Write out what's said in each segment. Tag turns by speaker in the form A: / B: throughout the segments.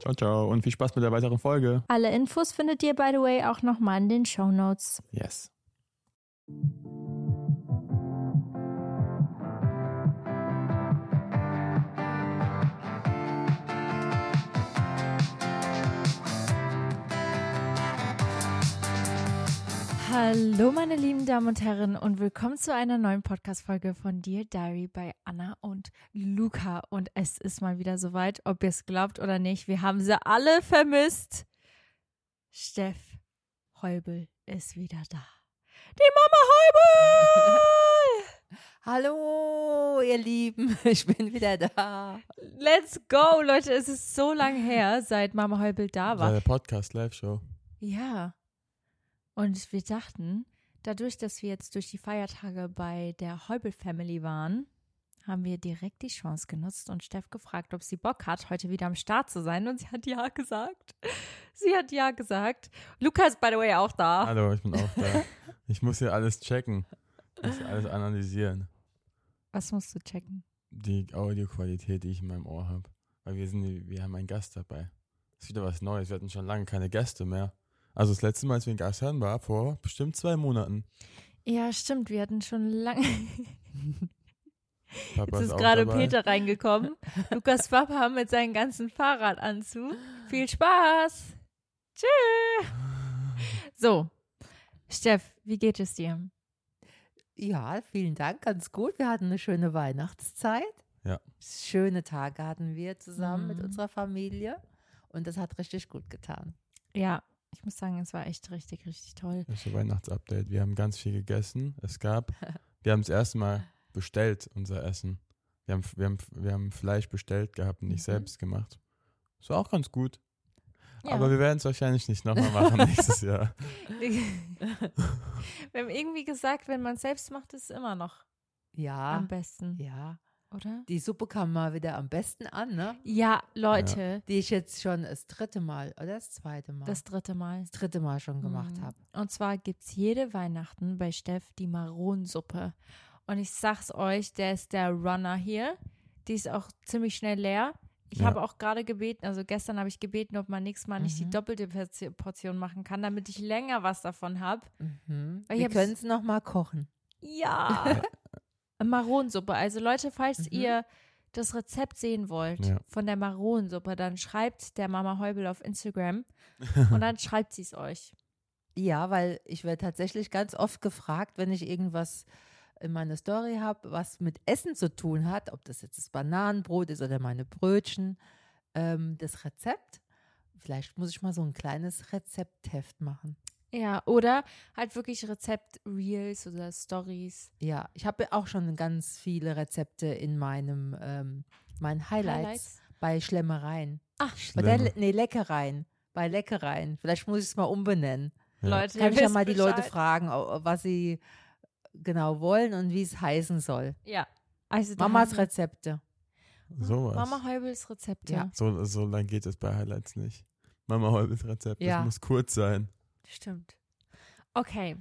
A: Ciao, ciao. Und viel Spaß mit der weiteren Folge.
B: Alle Infos findet ihr, by the way, auch nochmal in den Show Notes.
A: Yes.
B: Hallo meine lieben Damen und Herren und willkommen zu einer neuen Podcast-Folge von Dear Diary bei Anna und Luca. Und es ist mal wieder soweit, ob ihr es glaubt oder nicht, wir haben sie alle vermisst. Steff Heubel ist wieder da. Die Mama Heubel!
C: Hallo, ihr Lieben, ich bin wieder da.
B: Let's go, Leute, es ist so lange her, seit Mama Heubel da war.
A: Der Podcast Live Show.
B: Ja. Und wir dachten, dadurch, dass wir jetzt durch die Feiertage bei der Heubel Family waren, haben wir direkt die Chance genutzt und Steff gefragt, ob sie Bock hat, heute wieder am Start zu sein. Und sie hat ja gesagt. Sie hat ja gesagt. Luca ist, by the way, auch da.
A: Hallo, ich bin auch da. Ich muss hier alles checken. Ich muss alles analysieren.
B: Was musst du checken?
A: Die Audioqualität, die ich in meinem Ohr habe. Weil wir sind, wir haben einen Gast dabei. Das ist wieder was Neues. Wir hatten schon lange keine Gäste mehr. Also das letzte Mal, als wir in Gast hatten, war vor bestimmt zwei Monaten.
B: Ja, stimmt. Wir hatten schon lange.
A: Papa
B: Jetzt ist
A: auch
B: gerade
A: dabei.
B: Peter reingekommen. Lukas Papa mit seinem ganzen Fahrradanzug. Viel Spaß. Tschüss. So, Steff, wie geht es dir?
C: Ja, vielen Dank, ganz gut. Wir hatten eine schöne Weihnachtszeit.
A: Ja.
C: Schöne Tage hatten wir zusammen mit
B: Mhm.
C: unserer Familie und das hat richtig gut getan.
B: Ja, ich muss sagen, es war echt richtig, richtig toll.
A: Das ist ein Weihnachtsupdate. Wir haben ganz viel gegessen. Es gab, wir haben das erste Mal bestellt, unser Essen. Wir haben, wir haben, wir haben Fleisch bestellt gehabt und nicht
C: Mhm.
A: selbst gemacht. Das war auch ganz gut.
B: Ja.
A: Aber wir werden es wahrscheinlich nicht nochmal machen nächstes Jahr.
B: Wir haben irgendwie gesagt, wenn man es selbst macht, ist es immer noch
C: Ja,
B: am besten,
C: ja.
B: Oder?
C: Die Suppe kam mal wieder am besten an, ne?
B: Ja, Leute,
C: Die ich jetzt schon das dritte Mal oder das zweite Mal,
B: das dritte Mal.
C: das dritte Mal schon gemacht
B: Mhm.
C: habe.
B: Und zwar gibt es jede Weihnachten bei Steff die Maronensuppe. Und ich sag's euch, der ist der Runner hier. Die ist auch ziemlich schnell leer. Ich
A: Ja.
B: habe auch gerade gebeten, also gestern habe ich gebeten, ob man nächstes Mal nicht die
C: Mhm.
B: doppelte Porti- Portion machen kann, damit ich länger was davon habe.
C: Mhm. Wir können es noch mal kochen.
B: Ja. Maronensuppe. Also Leute, falls
C: Mhm.
B: ihr das Rezept sehen wollt
A: Ja.
B: von der Maronensuppe, dann schreibt der Mama Heubel auf Instagram und dann schreibt sie es euch.
C: Ja, weil ich werde tatsächlich ganz oft gefragt, wenn ich irgendwas in meiner Story habe, was mit Essen zu tun hat, ob das jetzt das Bananenbrot ist oder meine Brötchen, ähm, das Rezept. Vielleicht muss ich mal so ein kleines Rezeptheft machen.
B: Ja, oder halt wirklich Rezept-Reels oder Stories.
C: Ja, ich habe auch schon ganz viele Rezepte in meinem ähm, meinen Highlights,
B: Highlights.
C: bei Schlemmereien.
B: Ah,
C: Bei der, nee, Leckereien. Bei Leckereien. Vielleicht muss ich es mal umbenennen.
A: Ja.
B: Leute,
C: Kann ich ja mal die Leute fragen, was sie genau wollen und wie es heißen soll.
B: Ja. Also
C: Mamas Rezepte.
A: Sowas.
B: Mama Heubels Rezepte.
C: Ja.
A: So, so lang geht es bei Highlights nicht. Mama Heubels Rezept,
C: Ja.
A: das muss kurz sein.
B: Stimmt. Okay.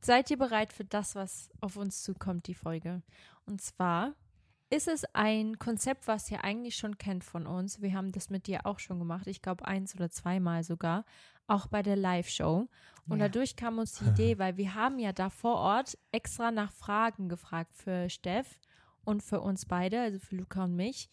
B: Seid ihr bereit für das, was auf uns zukommt, die Folge? Und zwar ist es ein Konzept, was ihr eigentlich schon kennt von uns. Wir haben das mit dir auch schon gemacht. Ich glaube, eins oder zweimal sogar. Auch bei der Live-Show. Und
C: Ja.
B: dadurch kam uns die Idee, weil wir haben ja da vor Ort extra nach Fragen gefragt für Steff und für uns beide, also für Luca und mich.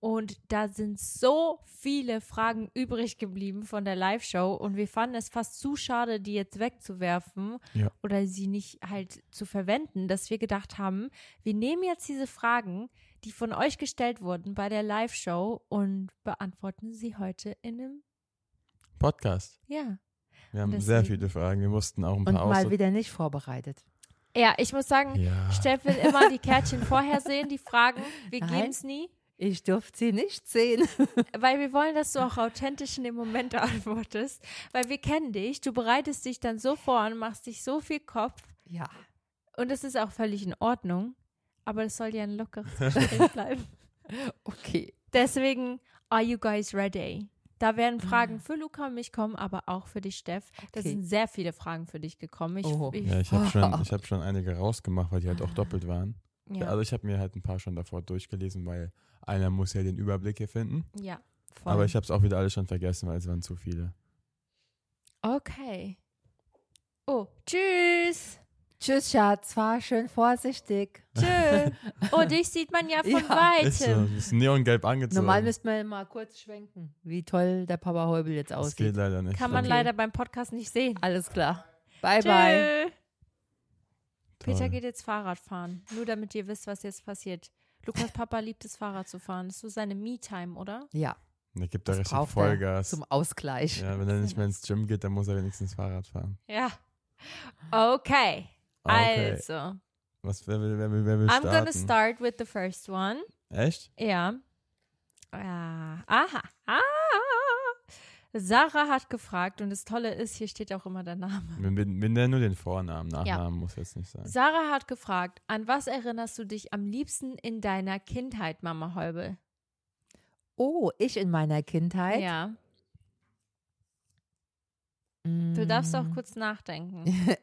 B: Und da sind so viele Fragen übrig geblieben von der Live-Show und wir fanden es fast zu schade, die jetzt wegzuwerfen
A: Ja.
B: oder sie nicht halt zu verwenden, dass wir gedacht haben, wir nehmen jetzt diese Fragen, die von euch gestellt wurden bei der Live-Show und beantworten sie heute in einem,
A: Podcast.
B: ja.
A: Wir haben
B: Und
A: sehr
B: deswegen-
A: viele Fragen. Wir mussten auch ein
C: Und
A: paar
C: mal
A: aus.
C: wieder nicht vorbereitet.
B: Ja, ich muss sagen,
A: Ja.
B: Steff will immer die Kärtchen vorher sehen, die Fragen. Wir geben es nie,
C: Ich durfte sie nicht sehen.
B: weil wir wollen, dass du auch authentisch in dem Moment antwortest. Weil wir kennen dich, du bereitest dich dann so vor und machst dich so viel Kopf.
C: Ja.
B: Und es ist auch völlig in Ordnung. Aber es soll ja ein lockeres Gespräch bleiben.
C: Okay.
B: Deswegen, are you guys ready? Da werden
C: Ah.
B: Fragen für Luca und mich kommen, aber auch für dich, Steff. Da
C: Okay.
B: sind sehr viele Fragen für dich gekommen. Ich,
C: Oho.
B: ich,
A: Ja, ich habe schon, ich hab schon einige rausgemacht, weil die halt auch doppelt waren.
B: Ja,
A: Also ich habe mir halt ein paar schon davor durchgelesen, weil einer muss ja den Überblick hier finden.
B: ja, voll.
A: Aber ich habe es auch wieder alles schon vergessen, weil es waren zu viele.
B: Okay. Oh, tschüss.
C: Tschüss, Schatz. War schön vorsichtig.
B: Tschö. Oh, dich sieht man ja von
C: Ja.
A: Ist so,
B: weitem.
A: ist neongelb angezogen.
C: Normal müssten wir mal kurz schwenken, wie toll der Papa Heubel jetzt
A: das
C: aussieht.
A: geht leider nicht.
B: Kann man
C: Okay.
B: leider beim Podcast nicht sehen.
C: Alles klar. Bye, bye.
B: Peter geht jetzt Fahrrad fahren. Nur damit ihr wisst, was jetzt passiert. Lukas Papa liebt es, Fahrrad zu fahren. Das ist so seine Me-Time, oder?
C: Ja,
A: Der gibt da
C: das
A: richtig Vollgas.
C: er zum Ausgleich.
A: Ja, wenn er nicht mehr ins Gym geht, dann muss er wenigstens Fahrrad fahren.
B: Ja. Okay.
A: Okay.
B: Also,
A: Was, wer will, wer will, wer will
B: I'm
A: starten?
B: gonna start with the first one.
A: Echt?
B: Ja. Ja. Aha. Ah. Sarah hat gefragt und das Tolle ist, hier steht auch immer der Name.
A: Wir, wir, wir nennen nur den Vornamen, Nachnamen muss jetzt nicht sein.
B: Sarah hat gefragt, an was erinnerst du dich am liebsten in deiner Kindheit, Mama Heubel?
C: Oh, ich in meiner Kindheit.
B: Ja. Du darfst auch
C: Mm.
B: kurz nachdenken.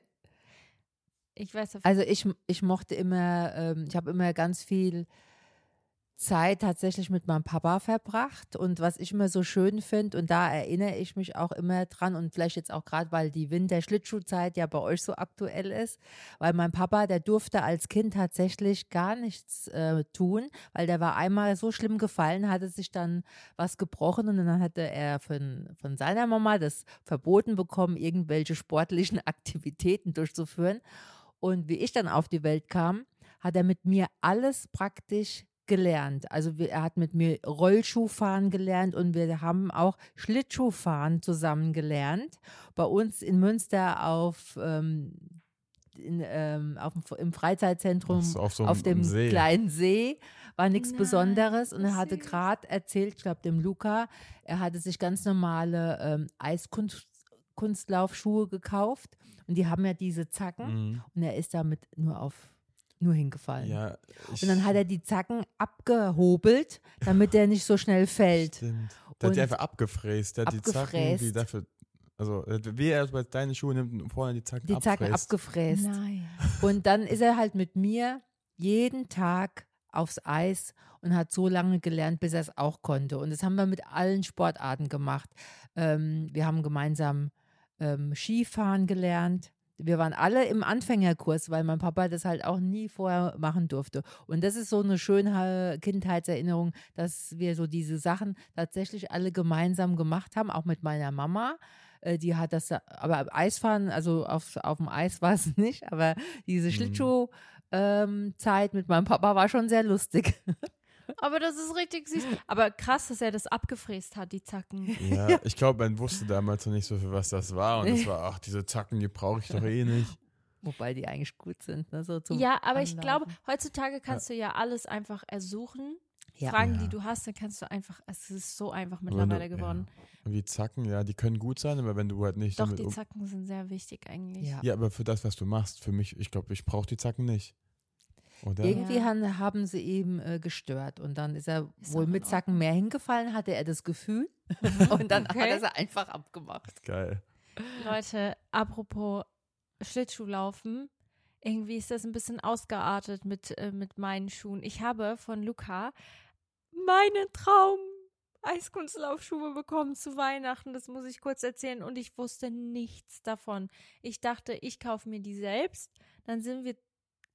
B: Ich weiß auf
C: Also ich, ich mochte immer, ähm, ich habe immer ganz viel Zeit tatsächlich mit meinem Papa verbracht und was ich immer so schön finde und da erinnere ich mich auch immer dran und vielleicht jetzt auch gerade, weil die Winter-Schlittschuhzeit ja bei euch so aktuell ist, weil mein Papa, der durfte als Kind tatsächlich gar nichts äh, tun, weil der war einmal so schlimm gefallen, hatte sich dann was gebrochen und dann hatte er von, von seiner Mama das verboten bekommen, irgendwelche sportlichen Aktivitäten durchzuführen. Und wie ich dann auf die Welt kam, hat er mit mir alles praktisch gelernt. Also wir, er hat mit mir Rollschuhfahren gelernt und wir haben auch Schlittschuhfahren zusammen gelernt. Bei uns in Münster auf, ähm, in, ähm, auf im Freizeitzentrum
A: auf so
C: auf dem
A: See.
C: kleinen See war nichts
B: Nein,
C: Besonderes und er hatte gerade erzählt, ich glaube dem Luca, er hatte sich ganz normale ähm, Eiskunstlaufschuhe gekauft und die haben ja diese Zacken
A: Mhm.
C: und er ist damit nur auf nur hingefallen.
A: Ja,
C: Und dann hat er die Zacken abgehobelt, damit er nicht so schnell fällt.
A: Stimmt. Der hat die
C: Und-
A: einfach abgefräst. Der hat die Zacken, die
C: Abgefräst.
A: dafür. Also, wie er bei deine Schuhe nimmt und vorne die Zacken
C: Die Zacken
A: abfräst.
C: abgefräst.
B: Nein.
C: Und dann ist er halt mit mir jeden Tag aufs Eis und hat so lange gelernt, bis er es auch konnte. Und das haben wir mit allen Sportarten gemacht. Ähm, wir haben gemeinsam ähm, Skifahren gelernt. Wir waren alle im Anfängerkurs, weil mein Papa das halt auch nie vorher machen durfte. Und das ist so eine schöne Kindheitserinnerung, dass wir so diese Sachen tatsächlich alle gemeinsam gemacht haben, auch mit meiner Mama. Äh, Die hat das, aber Eisfahren, also auf, auf dem Eis war es nicht, aber diese
A: Mhm.
C: Schlittschuh-Zeit mit meinem Papa war schon sehr lustig.
B: Aber das ist richtig süß. Aber krass, dass er das abgefräst hat, die Zacken.
A: Ja, ich glaube, man wusste damals noch nicht so viel, was das war. Und es war, ach, diese Zacken, die brauche ich doch eh nicht.
C: Wobei die eigentlich gut sind, ne? So zum
B: Ja, aber ich
C: Anlaufen.
B: glaube, heutzutage kannst du ja alles einfach ersuchen.
C: Ja.
B: Fragen,
A: Ja.
B: die du hast, dann kannst du einfach, es ist so einfach
A: du-
B: mittlerweile geworden.
A: Und die Zacken, ja, die können gut sein, aber wenn du halt nicht
B: Doch,
A: damit
B: die Zacken sind sehr wichtig eigentlich.
C: Ja.
A: Ja, aber für das, was du machst, für mich, ich glaube, ich brauche die Zacken nicht. Oder?
C: Irgendwie
B: Ja.
C: haben sie eben äh, gestört und dann ist er
B: Ist
C: wohl mit Zacken mehr hingefallen, hatte er das Gefühl und dann hat
B: Okay.
C: er sie einfach abgemacht.
A: Geil.
B: Leute, apropos Schlittschuhlaufen, irgendwie ist das ein bisschen ausgeartet mit, äh, mit meinen Schuhen. Ich habe von Luca meinen Traum Eiskunstlaufschuhe bekommen zu Weihnachten. Das muss ich kurz erzählen. Und ich wusste nichts davon. Ich dachte, ich kaufe mir die selbst. Dann sind wir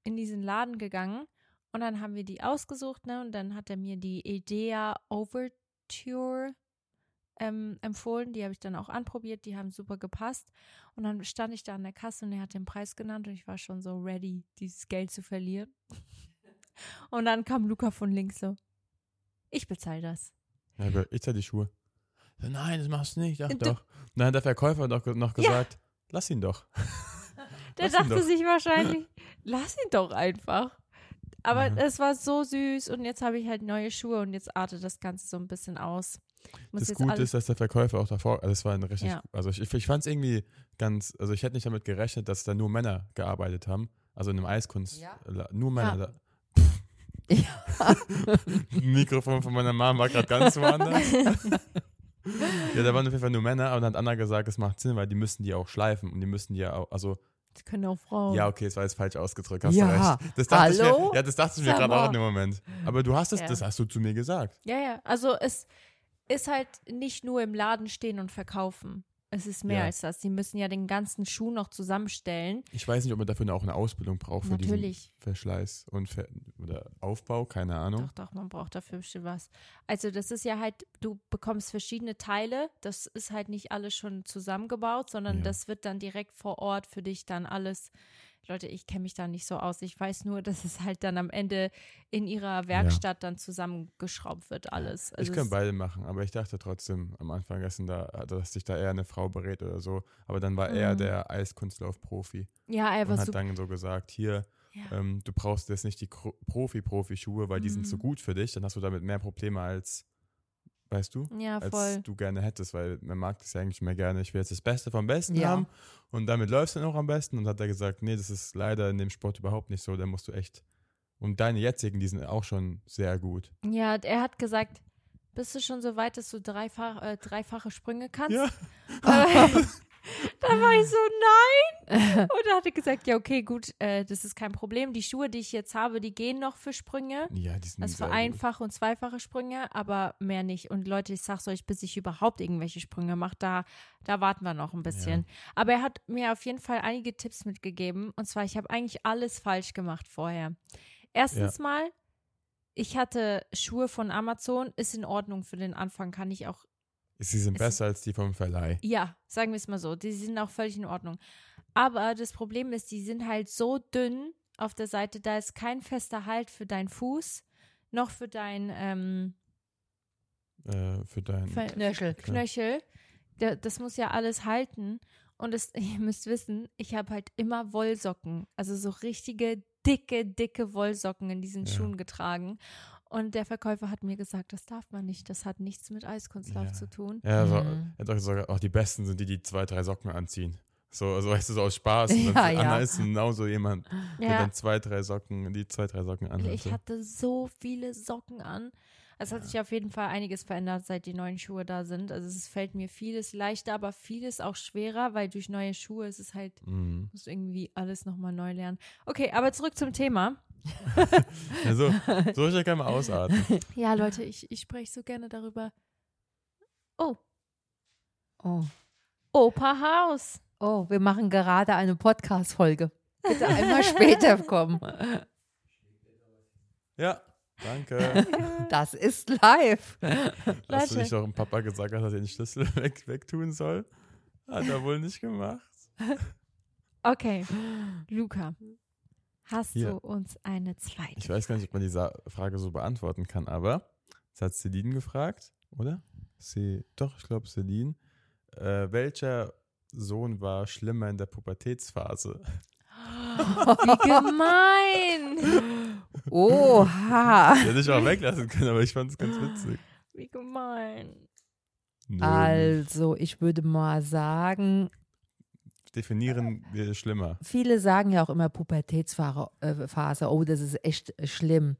B: in diesen Laden gegangen und dann haben wir die ausgesucht, ne? Und dann hat er mir die Idea Overture ähm, empfohlen. Die habe ich dann auch anprobiert. Die haben super gepasst. Und dann stand ich da an der Kasse und er hat den Preis genannt und ich war schon so ready, dieses Geld zu verlieren. Und dann kam Luca von links so. Ich bezahle das.
A: Ja, aber ich zahl die Schuhe. Nein, das machst du nicht. Ach doch. Dann hat der Verkäufer noch, noch gesagt, lass ihn doch.
B: Der dachte sich wahrscheinlich, lass ihn doch einfach. Aber
A: Mhm.
B: es war so süß und jetzt habe ich halt neue Schuhe und jetzt artet das Ganze so ein bisschen aus.
A: Das Gute ist, dass der Verkäufer auch davor, also das war ein richtig,
B: Ja.
A: also ich, ich fand es irgendwie ganz, also ich hätte nicht damit gerechnet, dass da nur Männer gearbeitet haben, also in einem Eiskunst,
C: Ja.
A: Nur Männer.
B: Ja.
A: Da.
C: Ja.
A: Mikrofon von meiner Mom war gerade ganz woanders. ja, da waren auf jeden Fall nur Männer, aber dann hat Anna gesagt, es macht Sinn, weil die müssen die auch schleifen und die müssen die ja auch, also,
B: können auch Frauen.
A: ja, okay, es war jetzt falsch ausgedrückt, hast
C: Ja.
A: du recht. Das dachte Ich
C: Hallo?
A: mir, ja, das dachte ich mir gerade auch in dem Moment. Aber du hast es,
B: Ja.
A: das hast du zu mir gesagt.
B: Ja, ja. Also es ist halt nicht nur im Laden stehen und verkaufen. Es ist mehr
A: Ja.
B: als das. Die müssen ja den ganzen Schuh noch zusammenstellen.
A: Ich weiß nicht, ob man dafür auch eine Ausbildung braucht für
B: Natürlich.
A: diesen Verschleiß und Ver oder Aufbau, keine Ahnung.
B: Doch, doch, man braucht dafür bestimmt was. Also das ist ja halt, du bekommst verschiedene Teile. Das ist halt nicht alles schon zusammengebaut, sondern
A: Ja.
B: das wird dann direkt vor Ort für dich dann alles. Leute, ich kenne mich da nicht so aus. Ich weiß nur, dass es halt dann am Ende in ihrer Werkstatt dann zusammengeschraubt wird, alles.
A: ich
B: Also
A: kann
B: es-
A: beide machen, aber ich dachte trotzdem am Anfang, dass, da, dass sich da eher eine Frau berät oder so. Aber dann war er
B: Mhm.
A: der Eiskunstlauf-Profi
B: ja, er
A: und
B: war
A: hat
B: super.
A: dann so gesagt, hier,
B: Ja.
A: ähm, du brauchst jetzt nicht die Profi-Profi-Schuhe, weil die sind
B: Mhm.
A: so gut für dich, dann hast du damit mehr Probleme als, weißt du,
B: Ja,
A: als
B: voll.
A: du gerne hättest, weil man mag das ja eigentlich mehr gerne, ich will jetzt das Beste vom Besten
C: Ja.
A: haben und damit läuft es dann auch am besten und hat er gesagt, nee, das ist leider in dem Sport überhaupt nicht so, da musst du echt, und deine jetzigen, die sind auch schon sehr gut.
B: Ja, er hat gesagt, bist du schon so weit, dass du dreifach, äh, dreifache Sprünge kannst?
A: Ja.
B: da war ich so, nein. Und er hatte gesagt, ja, okay, gut, äh, das ist kein Problem. Die Schuhe, die ich jetzt habe, die gehen noch für Sprünge.
A: Ja, die sind
B: Das für einfache und zweifache Sprünge, aber mehr nicht. Und Leute, ich sag's euch, bis ich überhaupt irgendwelche Sprünge mache, da, da warten wir noch ein bisschen. Aber er hat mir auf jeden Fall einige Tipps mitgegeben. Und zwar, ich habe eigentlich alles falsch gemacht vorher. Erstens mal, ich hatte Schuhe von Amazon, ist in Ordnung für den Anfang, kann ich auch
A: Sie sind
B: Es-
A: besser als die vom Verleih.
B: ja, sagen wir es mal so. Die sind auch völlig in Ordnung. Aber das Problem ist, die sind halt so dünn auf der Seite, da ist kein fester Halt für deinen Fuß, noch für dein ähm,
A: Äh, für dein.
B: für
C: Knöchel.
B: Knöchel. Da, das muss ja alles halten. Und es, ihr müsst wissen, ich habe halt immer Wollsocken, also so richtige dicke, dicke Wollsocken in diesen
A: Ja.
B: Schuhen getragen. Und der Verkäufer hat mir gesagt, das darf man nicht. Das hat nichts mit Eiskunstlauf
A: Ja.
B: zu tun.
A: Ja, so,
C: Mhm.
A: er hat auch gesagt, auch die Besten sind die, die zwei, drei Socken anziehen. So, so weißt du, so aus Spaß. Und
C: Ja,
A: dann
C: ja.
A: Anna ist genauso jemand, der
B: Ja,
A: dann zwei, drei Socken, die zwei, drei Socken anhat.
B: Ich hatte so viele Socken an. Es hat sich auf jeden Fall einiges verändert, seit die neuen Schuhe da sind. Also es fällt mir vieles leichter, aber vieles auch schwerer, weil durch neue Schuhe ist es halt,
A: Mhm.
B: muss irgendwie alles nochmal neu lernen. Okay, aber zurück zum Thema.
A: Ja, so, so ich ja kann mal ausatmen.
B: Ja, Leute, ich, ich spreche so gerne darüber. Oh,
C: Oh.
B: Opa Haus.
C: Oh, wir machen gerade eine Podcast-Folge. Bitte einmal später kommen.
A: Ja, danke.
C: Das ist live.
A: Hast du nicht auch dem Papa gesagt, dass er den Schlüssel weg, wegtun soll? Hat er wohl nicht gemacht.
B: Okay, Luca, hast
A: Hier.
B: du uns eine zweite?
A: Ich weiß gar nicht, ob man diese Frage so beantworten kann, aber es hat Celine gefragt, oder? Sie, doch, ich glaube Celine. Äh, welcher Sohn war schlimmer in der Pubertätsphase?
B: Wie gemein!
C: Oha.
A: Hätte ich auch weglassen können, aber ich fand es ganz witzig.
B: Wie gemein.
A: Nö,
C: Also, ich würde mal sagen,
A: definieren wir schlimmer.
C: viele sagen ja auch immer Pubertätsphase, äh, oh, das ist echt äh, schlimm.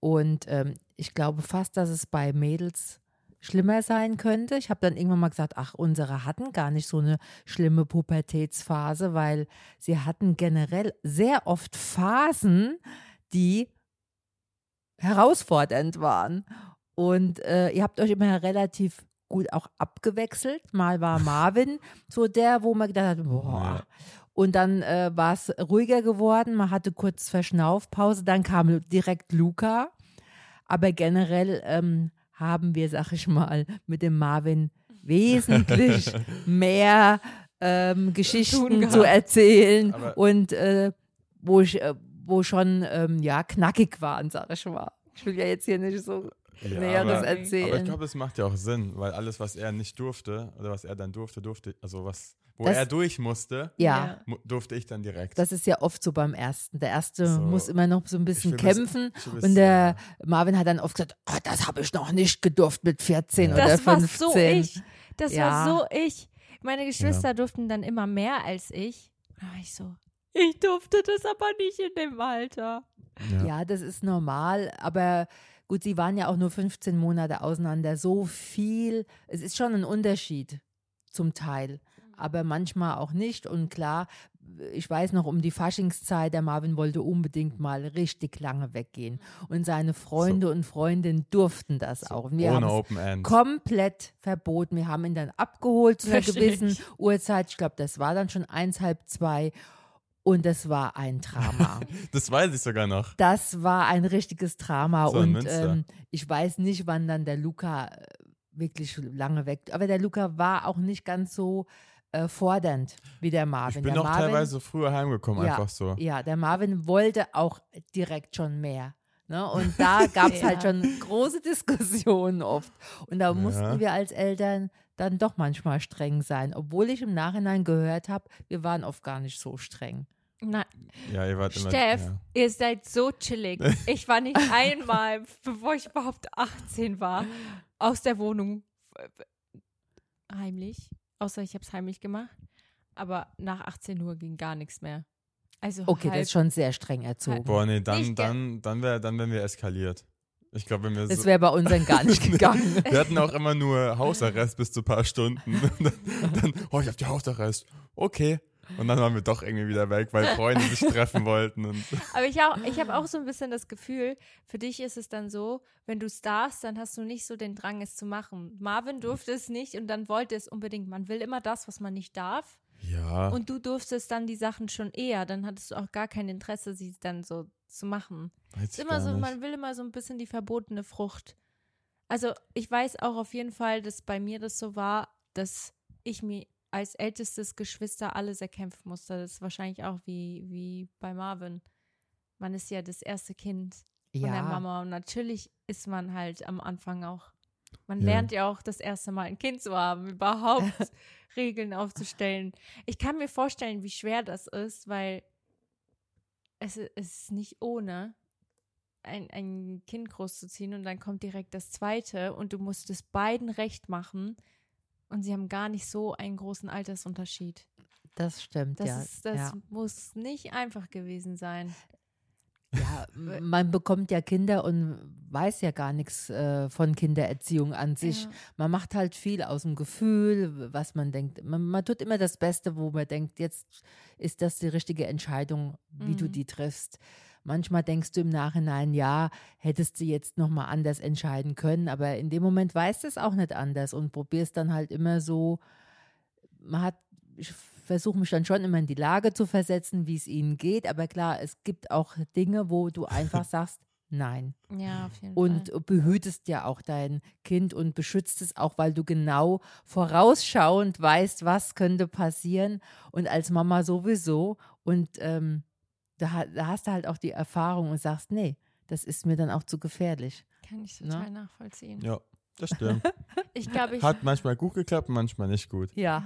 C: Und ähm, ich glaube fast, dass es bei Mädels schlimmer sein könnte. Ich habe dann irgendwann mal gesagt, ach, unsere hatten gar nicht so eine schlimme Pubertätsphase, weil sie hatten generell sehr oft Phasen, die herausfordernd waren. Und äh, ihr habt euch immer relativ gut auch abgewechselt. Mal war Marvin so der, wo man gedacht hat, boah.
A: Ja.
C: Und dann äh, war es ruhiger geworden. Man hatte kurz Verschnaufpause. Dann kam direkt Luca. Aber generell ähm, haben wir, sag ich mal, mit dem Marvin wesentlich mehr ähm, Geschichten zu erzählen
A: Aber-
C: und äh, wo, ich, äh, wo schon ähm, ja knackig waren, sag ich mal. Ich will ja jetzt hier nicht so
A: Ja,
C: Näheres
A: aber,
C: erzählen.
A: aber ich glaube, das macht ja auch Sinn, weil alles, was er nicht durfte, oder was er dann durfte, durfte, also was, wo
C: Das-
A: er durch musste,
C: ja.
A: durfte ich dann direkt.
C: Das ist ja oft so beim ersten. Der erste
A: So.
C: muss immer noch so ein bisschen
A: bis-
C: kämpfen.
A: bis-
C: Und der Marvin hat dann oft gesagt, oh, das habe ich noch nicht gedurft mit 14 oder
B: Das war
C: 15.
B: so ich. Das
C: Ja.
B: war so ich. Meine Geschwister durften dann immer mehr als ich. Da war ich so, ich durfte das aber nicht in dem Alter.
A: ja.
C: Ja, das ist normal, aber gut, sie waren ja auch nur 15 Monate auseinander. So viel, es ist schon ein Unterschied zum Teil, aber manchmal auch nicht. Und klar, ich weiß noch um die Faschingszeit, der Marvin wollte unbedingt mal richtig lange weggehen. Und seine Freunde und Freundinnen durften das auch. Und wir
A: Ohne
C: haben
A: Open End.
C: komplett verboten. Wir haben ihn dann abgeholt zu einer gewissen
B: ich.
C: Uhrzeit. Ich glaube, das war dann schon eins, halb zwei. Und das war ein Drama.
A: Das weiß ich sogar noch.
C: Das war ein richtiges Drama
A: So
C: und ähm, ich weiß nicht, wann dann der Luca äh, wirklich lange weg. Aber der Luca war auch nicht ganz so äh, fordernd wie der Marvin.
A: Ich bin
C: der
A: auch
C: Marvin,
A: teilweise früher heimgekommen,
C: Ja.
A: einfach so.
C: Ja, der Marvin wollte auch direkt schon mehr. Ne? Und da gab es halt
B: Ja.
C: schon große Diskussionen oft. Und da mussten
A: Ja.
C: wir als Eltern dann doch manchmal streng sein, obwohl ich im Nachhinein gehört habe, wir waren oft gar nicht so streng.
B: Na,
A: Ja, ihr wart immer.
B: Steff,
A: Ja.
B: ihr seid so chillig. Ich war nicht einmal, bevor ich überhaupt 18 war, aus der Wohnung heimlich. Außer ich habe es heimlich gemacht. Aber nach 18 Uhr ging gar nichts mehr. Also
C: Okay,
B: halb,
C: das ist schon sehr streng erzogen.
A: Boah, nee, dann,
B: Nicht
A: dann, dann wäre dann wären wir eskaliert. Ich glaube, wenn wir
C: Das
A: so.
C: wäre bei uns dann gar nicht gegangen.
A: Wir hatten auch immer nur Hausarrest bis zu ein paar Stunden. Und dann, dann, oh, ich hab die Hausarrest. Okay. Und dann waren wir doch irgendwie wieder weg, weil Freunde sich treffen wollten. Und
B: Aber ich, auch- ich habe auch so ein bisschen das Gefühl, für dich ist es dann so, wenn du es darfst, dann hast du nicht so den Drang, es zu machen. Marvin durfte es nicht und dann wollte es unbedingt. Man will immer das, was man nicht darf.
A: ja,
B: Und du durftest dann die Sachen schon eher. Dann hattest du auch gar kein Interesse, sie dann so zu machen.
A: weiß
B: ist immer so,
A: nicht.
B: man will immer so ein bisschen die verbotene Frucht. Also ich weiß auch auf jeden Fall, dass bei mir das so war, dass ich mir als ältestes Geschwister alles erkämpfen musste. Das ist wahrscheinlich auch wie, wie bei Marvin. Man ist ja das erste Kind von der
C: Ja,
B: Mama und natürlich ist man halt am Anfang auch. Man
A: Ja.
B: lernt ja auch das erste Mal ein Kind zu haben, überhaupt Regeln aufzustellen. Ich kann mir vorstellen, wie schwer das ist, weil es, es ist nicht ohne, ein, ein Kind großzuziehen und dann kommt direkt das zweite und du musst es beiden recht machen und sie haben gar nicht so einen großen Altersunterschied.
C: das stimmt,
B: Das,
C: ja.
B: ist, das
C: ja.
B: muss nicht einfach gewesen sein.
C: ja, man bekommt ja Kinder und weiß ja gar nichts äh, von Kindererziehung an sich.
B: Ja.
C: Man macht halt viel aus dem Gefühl, was man denkt. Man, man tut immer das Beste, wo man denkt, jetzt ist das die richtige Entscheidung, wie du
B: Mhm.
C: die triffst. Manchmal denkst du im Nachhinein, ja, hättest du jetzt nochmal anders entscheiden können, aber in dem Moment weißt du es auch nicht anders und probierst dann halt immer so, man hat, ich versuche mich dann schon immer in die Lage zu versetzen, wie es ihnen geht. Aber klar, es gibt auch Dinge, wo du einfach sagst, nein.
B: Ja, auf jeden
C: Und
B: Fall.
C: behütest ja auch dein Kind und beschützt es auch, weil du genau vorausschauend weißt, was könnte passieren. Und als Mama sowieso. Und ähm, da, da hast du halt auch die Erfahrung und sagst, nee, das ist mir dann auch zu gefährlich.
B: Kann ich
C: ne?
B: total nachvollziehen.
A: Ja, das stimmt.
B: Ich glaube, ich.
A: Hat manchmal gut geklappt, manchmal nicht gut.
C: Ja,
B: Ja.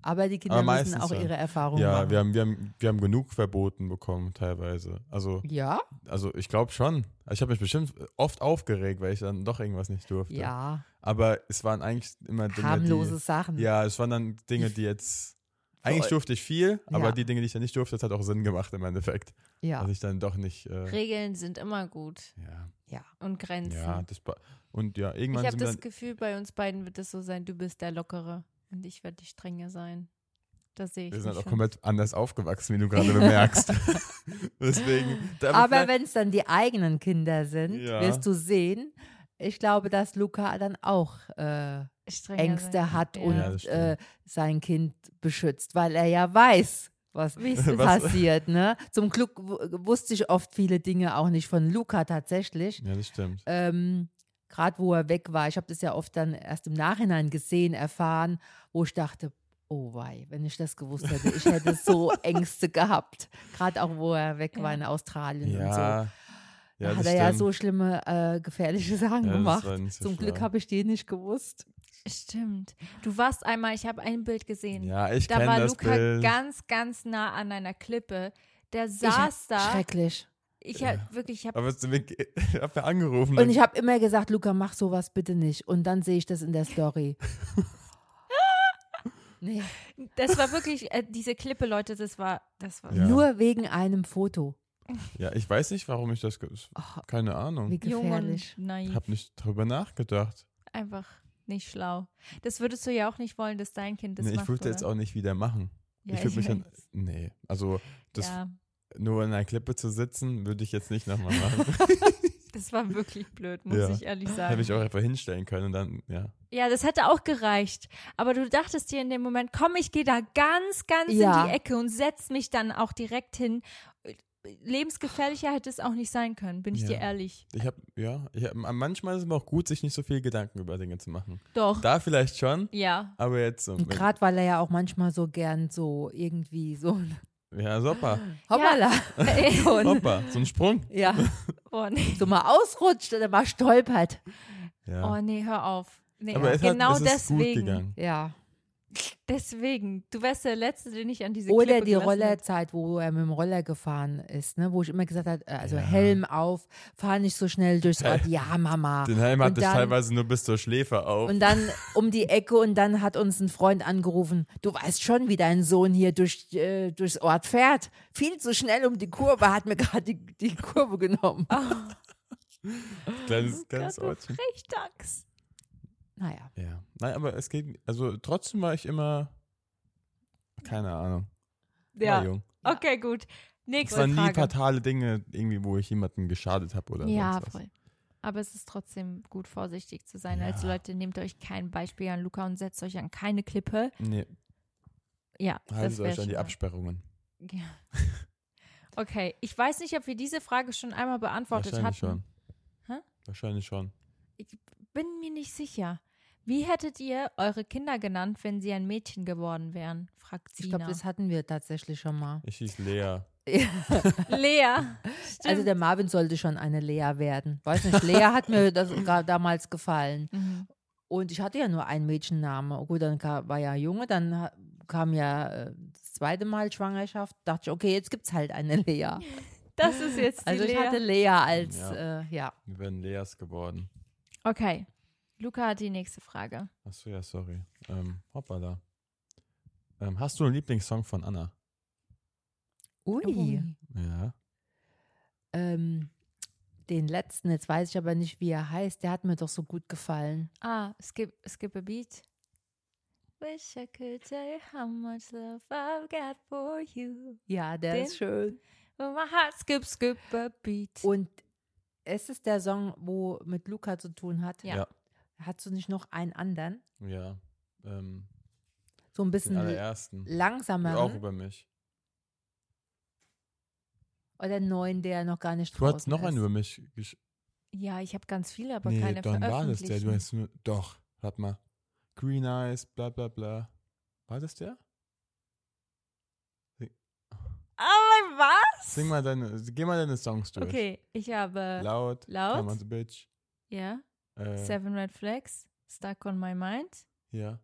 C: aber die Kinder
A: Aber
C: müssen auch
A: schon.
C: ihre Erfahrungen
A: Ja,
C: machen.
A: wir haben, wir, haben, wir haben genug verboten bekommen, teilweise. Also,
C: ja,
A: also ich glaube schon. Ich habe mich bestimmt oft aufgeregt, weil ich dann doch irgendwas nicht durfte.
C: ja,
A: Aber es waren eigentlich immer Dinge,
C: harmlose
A: die.
C: Sachen.
A: Ja, es waren dann Dinge, die jetzt. Eigentlich durfte ich viel, aber
C: Ja.
A: die Dinge, die ich dann nicht durfte, das hat auch Sinn gemacht im Endeffekt.
C: ja.
A: Dass ich dann doch nicht. Äh,
B: Regeln sind immer gut
A: ja,
C: ja.
B: und Grenzen.
A: ja, das. Und ja,
B: ich
A: irgendwann
B: habe
A: sind wir
B: das. Gefühl, bei uns beiden wird es so sein, du bist der Lockere und ich werde die Strenge sein. Das sehe ich.
A: Wir sind halt auch
B: schon.
A: komplett anders aufgewachsen, wie du gerade bemerkst. Deswegen.
C: Aber wenn es dann die eigenen Kinder sind,
A: Ja.
C: wirst du sehen, ich glaube, dass Luca dann auch äh, Ängste
B: sein.
C: hat
B: Ja.
C: und
A: Ja,
C: äh, sein Kind beschützt, weil er ja weiß, was
A: Was-
C: passiert. Ne? Zum Glück wu- wusste ich oft viele Dinge auch nicht von Luca tatsächlich.
A: Ja, das stimmt.
C: Ähm, Gerade wo er weg war, ich habe das ja oft dann erst im Nachhinein gesehen, erfahren, wo ich dachte, oh wei, wenn ich das gewusst hätte, ich hätte so Ängste gehabt. Gerade auch, wo er weg war
B: Ja.
C: in Australien und so.
A: Ja.
C: Da
A: Ja,
C: hat er ja
A: stimmt.
C: so schlimme, äh, gefährliche Sachen
A: Ja,
C: gemacht. Zum Glück habe ich die nicht gewusst.
B: Stimmt. Du warst einmal, ich habe ein Bild gesehen.
A: Ja, ich
B: da
A: kenne
B: war
A: das
B: Luca
A: Bild.
B: ganz, ganz nah an einer Klippe. Der
C: Ich,
B: saß da.
C: Schrecklich.
B: Ich habe wirklich, ich habe
A: Aber ich habe ja angerufen.
C: Und ich habe immer gesagt, Luca, mach sowas bitte nicht. Und dann sehe ich das in der Story. nee,
B: Das war wirklich, äh, diese Klippe, Leute, das war, das war
A: Ja.
C: nur wegen einem Foto.
A: ja, ich weiß nicht, warum ich das.
C: Ach,
A: Keine Ahnung.
C: wie gefährlich.
A: Ich habe nicht darüber nachgedacht.
B: Einfach nicht schlau. Das würdest du ja auch nicht wollen, dass dein Kind das
A: nee, ich
B: macht,
A: würde jetzt auch nicht wieder machen.
B: Ja,
A: ich würde mich dann. Nee, also das
B: ja,
A: nur in einer Klippe zu sitzen, würde ich jetzt nicht nochmal machen.
B: das war wirklich blöd, muss
A: Ja.
B: ich ehrlich sagen.
A: Hätte ich auch einfach hinstellen können und dann, ja.
B: Ja, das hätte auch gereicht. Aber du dachtest dir in dem Moment, komm, ich gehe da ganz, ganz
C: Ja.
B: in die Ecke und setz mich dann auch direkt hin. Lebensgefährlicher hätte es auch nicht sein können, bin ich
A: Ja.
B: dir ehrlich.
A: Ich habe, ja, ich hab, manchmal ist es auch gut, sich nicht so viel Gedanken über Dinge zu machen.
B: Doch.
A: Da vielleicht schon,
B: Ja.
A: aber jetzt so.
C: Und gerade weil er ja auch manchmal so gern so irgendwie so ein
A: Ja, super.
C: Hoppala. so, ein,
A: Hoppa, so ein Sprung.
C: ja,
B: Oh nee.
C: so mal ausrutscht oder mal stolpert.
A: Ja.
B: Oh nee, hör auf. Nee,
A: aber es,
B: genau
A: hat, es ist gut
B: deswegen.
A: gegangen.
C: Ja.
B: Deswegen. Du wärst der Letzte, den ich an diese
C: Oder
B: Klippe
C: die. Rollerzeit, wo er mit dem Roller gefahren ist, ne? wo ich immer gesagt habe, also
A: Ja.
C: Helm auf, fahr nicht so schnell durchs Ort. Ja, Mama.
A: Den Helm hatte ich teilweise nur bis zur Schläfe auf.
C: Und dann um die Ecke und dann hat uns ein Freund angerufen, du weißt schon, wie dein Sohn hier durch, äh, durchs Ort fährt. Viel zu schnell um die Kurve, hat mir gerade die, die Kurve genommen.
A: kleines,
B: Oh
A: kleines
B: Gott, du
A: Ortchen.
B: Frechdachs.
C: Naja.
A: Ja. Nein, aber es geht, also trotzdem war ich immer, keine Ahnung, war
B: Ja.
A: jung.
B: Okay, gut.
A: Es
B: Nächste
A: waren nie
B: Frage.
A: fatale Dinge, irgendwie, wo ich jemanden geschadet habe oder
B: Ja,
A: sonst was.
B: voll. Aber es ist trotzdem gut, vorsichtig zu sein.
A: Ja.
B: Als Leute, nehmt euch kein Beispiel an Luca und setzt euch an keine Klippe.
A: Nee,
B: Ja,
A: haltet euch an die Absperrungen.
B: Ja. Okay, ich weiß nicht, ob wir diese Frage schon einmal beantwortet
A: Wahrscheinlich
B: hatten.
A: schon.
B: Hä?
A: Wahrscheinlich schon.
B: Bin mir nicht sicher. Wie hättet ihr eure Kinder genannt, wenn sie ein Mädchen geworden wären? fragt
C: Ich
B: Sina.
C: glaube, das hatten wir tatsächlich schon mal.
A: Ich hieß Lea.
B: Lea.
C: Also
B: Stimmt.
C: der Marvin sollte schon eine Lea werden. Weiß nicht, Lea hat mir das damals gefallen.
B: Mhm.
C: Und ich hatte ja nur einen Mädchenname. Gut, dann kam, war ja Junge, dann kam ja äh, das zweite Mal Schwangerschaft. Dachte ich, okay, jetzt gibt es halt eine Lea.
B: Das ist jetzt die
C: Also ich
B: Lea.
C: hatte Lea als,
A: Ja.
C: ja. Äh, ja.
A: Wir werden Leas geworden.
B: Okay. Luca hat die nächste Frage.
A: Achso, ja, sorry. Ähm, hoppala. Ähm, hast du einen Lieblingssong von Anna?
C: Ui.
B: Ui.
A: Ja.
C: Ähm, den letzten, jetzt weiß ich aber nicht, wie er heißt, der hat mir doch so gut gefallen.
B: Ah, skip, skip a beat. Wish I could tell you how much love I've got for you.
C: Ja, der
B: Den?
C: ist schön.
B: But my heart skip, skip a beat.
C: Und es ist der Song, wo mit Luca zu tun hat.
B: Ja.
A: Ja.
C: Hast du nicht noch einen anderen?
A: Ja. Ähm,
C: so ein
A: Den
C: bisschen
A: allerersten.
C: langsamer
A: Auch über mich.
C: oder einen neuen, der noch gar nicht
A: Du hast noch
C: ist.
A: einen über mich gesch
B: Ja, ich habe ganz viele, aber
A: Nee,
B: keine
A: dann war das der. Du hast nur. Doch, warte mal. Green Eyes, bla bla bla. War das der?
B: Aber was?
A: Sing mal deine, geh mal deine Songs durch.
B: Okay, ich habe
A: Laut,
B: Laut.
A: Come on Bitch.
B: ja,
A: Äh,
B: Seven Red Flags, Stuck on My Mind.
A: ja.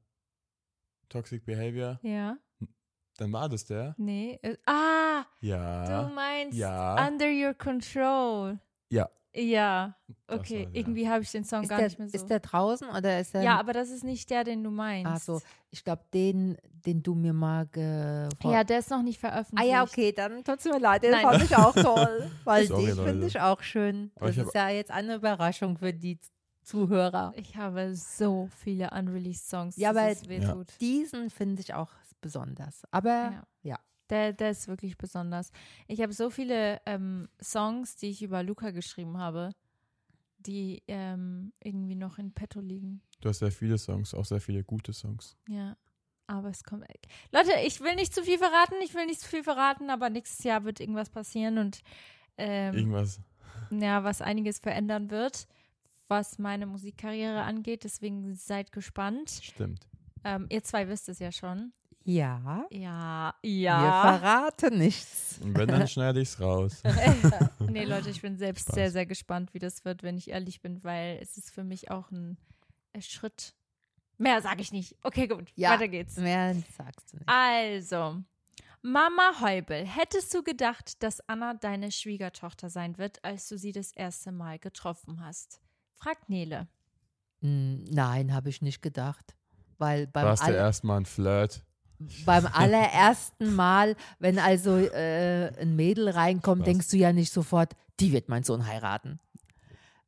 A: Toxic Behavior.
B: Ja,
A: Dann war das der.
B: nee. Äh, ah, du
A: Ja.
B: meinst
A: Ja.
B: Under Your Control.
A: Ja.
B: Ja, okay.
A: war der.
B: Irgendwie habe ich den Song
C: Ist
B: gar
C: der,
B: nicht mehr so.
C: ist der draußen oder ist er?
B: ja, aber das ist nicht der, den du meinst.
C: Ach so, ich glaube, den, den du mir mal ge
B: Ja, der ist noch nicht
C: Ah
B: veröffentlicht.
C: ja, okay, dann tut's mir leid, den
B: Nein.
C: fand ich auch toll. Weil
A: Sorry,
C: die finde ich auch schön. Das ist ja jetzt eine Überraschung für die Zuhörer.
B: Ich habe so viele unreleased Songs.
C: Ja, aber-
B: wehtut.
C: Diesen finde ich auch besonders. Aber
B: Ja.
C: ja.
B: Der, der ist wirklich besonders. Ich habe so viele ähm, Songs, die ich über Luca geschrieben habe, die ähm, irgendwie noch in petto liegen.
A: Du hast sehr viele Songs, auch sehr viele gute Songs.
B: Ja. Aber es kommt. Leute, ich will nicht zu viel verraten, ich will nicht zu viel verraten, aber nächstes Jahr wird irgendwas passieren und ähm,
A: Irgendwas.
B: ja, was einiges verändern wird, was meine Musikkarriere angeht. Deswegen seid gespannt.
A: Stimmt.
B: Ähm, ihr zwei wisst es ja schon.
C: Ja,
B: Ja,
C: wir
B: ja.
C: verraten nichts.
A: Und wenn, dann schneide ich es raus.
B: nee, Leute, ich bin selbst
A: Spaß.
B: sehr, sehr gespannt, wie das wird, wenn ich ehrlich bin, weil es ist für mich auch ein äh, Schritt. Mehr sage ich nicht. Okay, gut.
C: Ja.
B: Weiter geht's.
C: Mehr sagst du nicht.
B: Also, Mama Heubel, hättest du gedacht, dass Anna deine Schwiegertochter sein wird, als du sie das erste Mal getroffen hast? Fragt Nele.
C: Mm, Nein, habe ich nicht gedacht. Weil beim,
A: Warst du erstmal ein Flirt?
C: beim allerersten Mal, wenn also äh, ein Mädel reinkommt,
A: Spaß.
C: denkst du ja nicht sofort, die wird mein Sohn heiraten.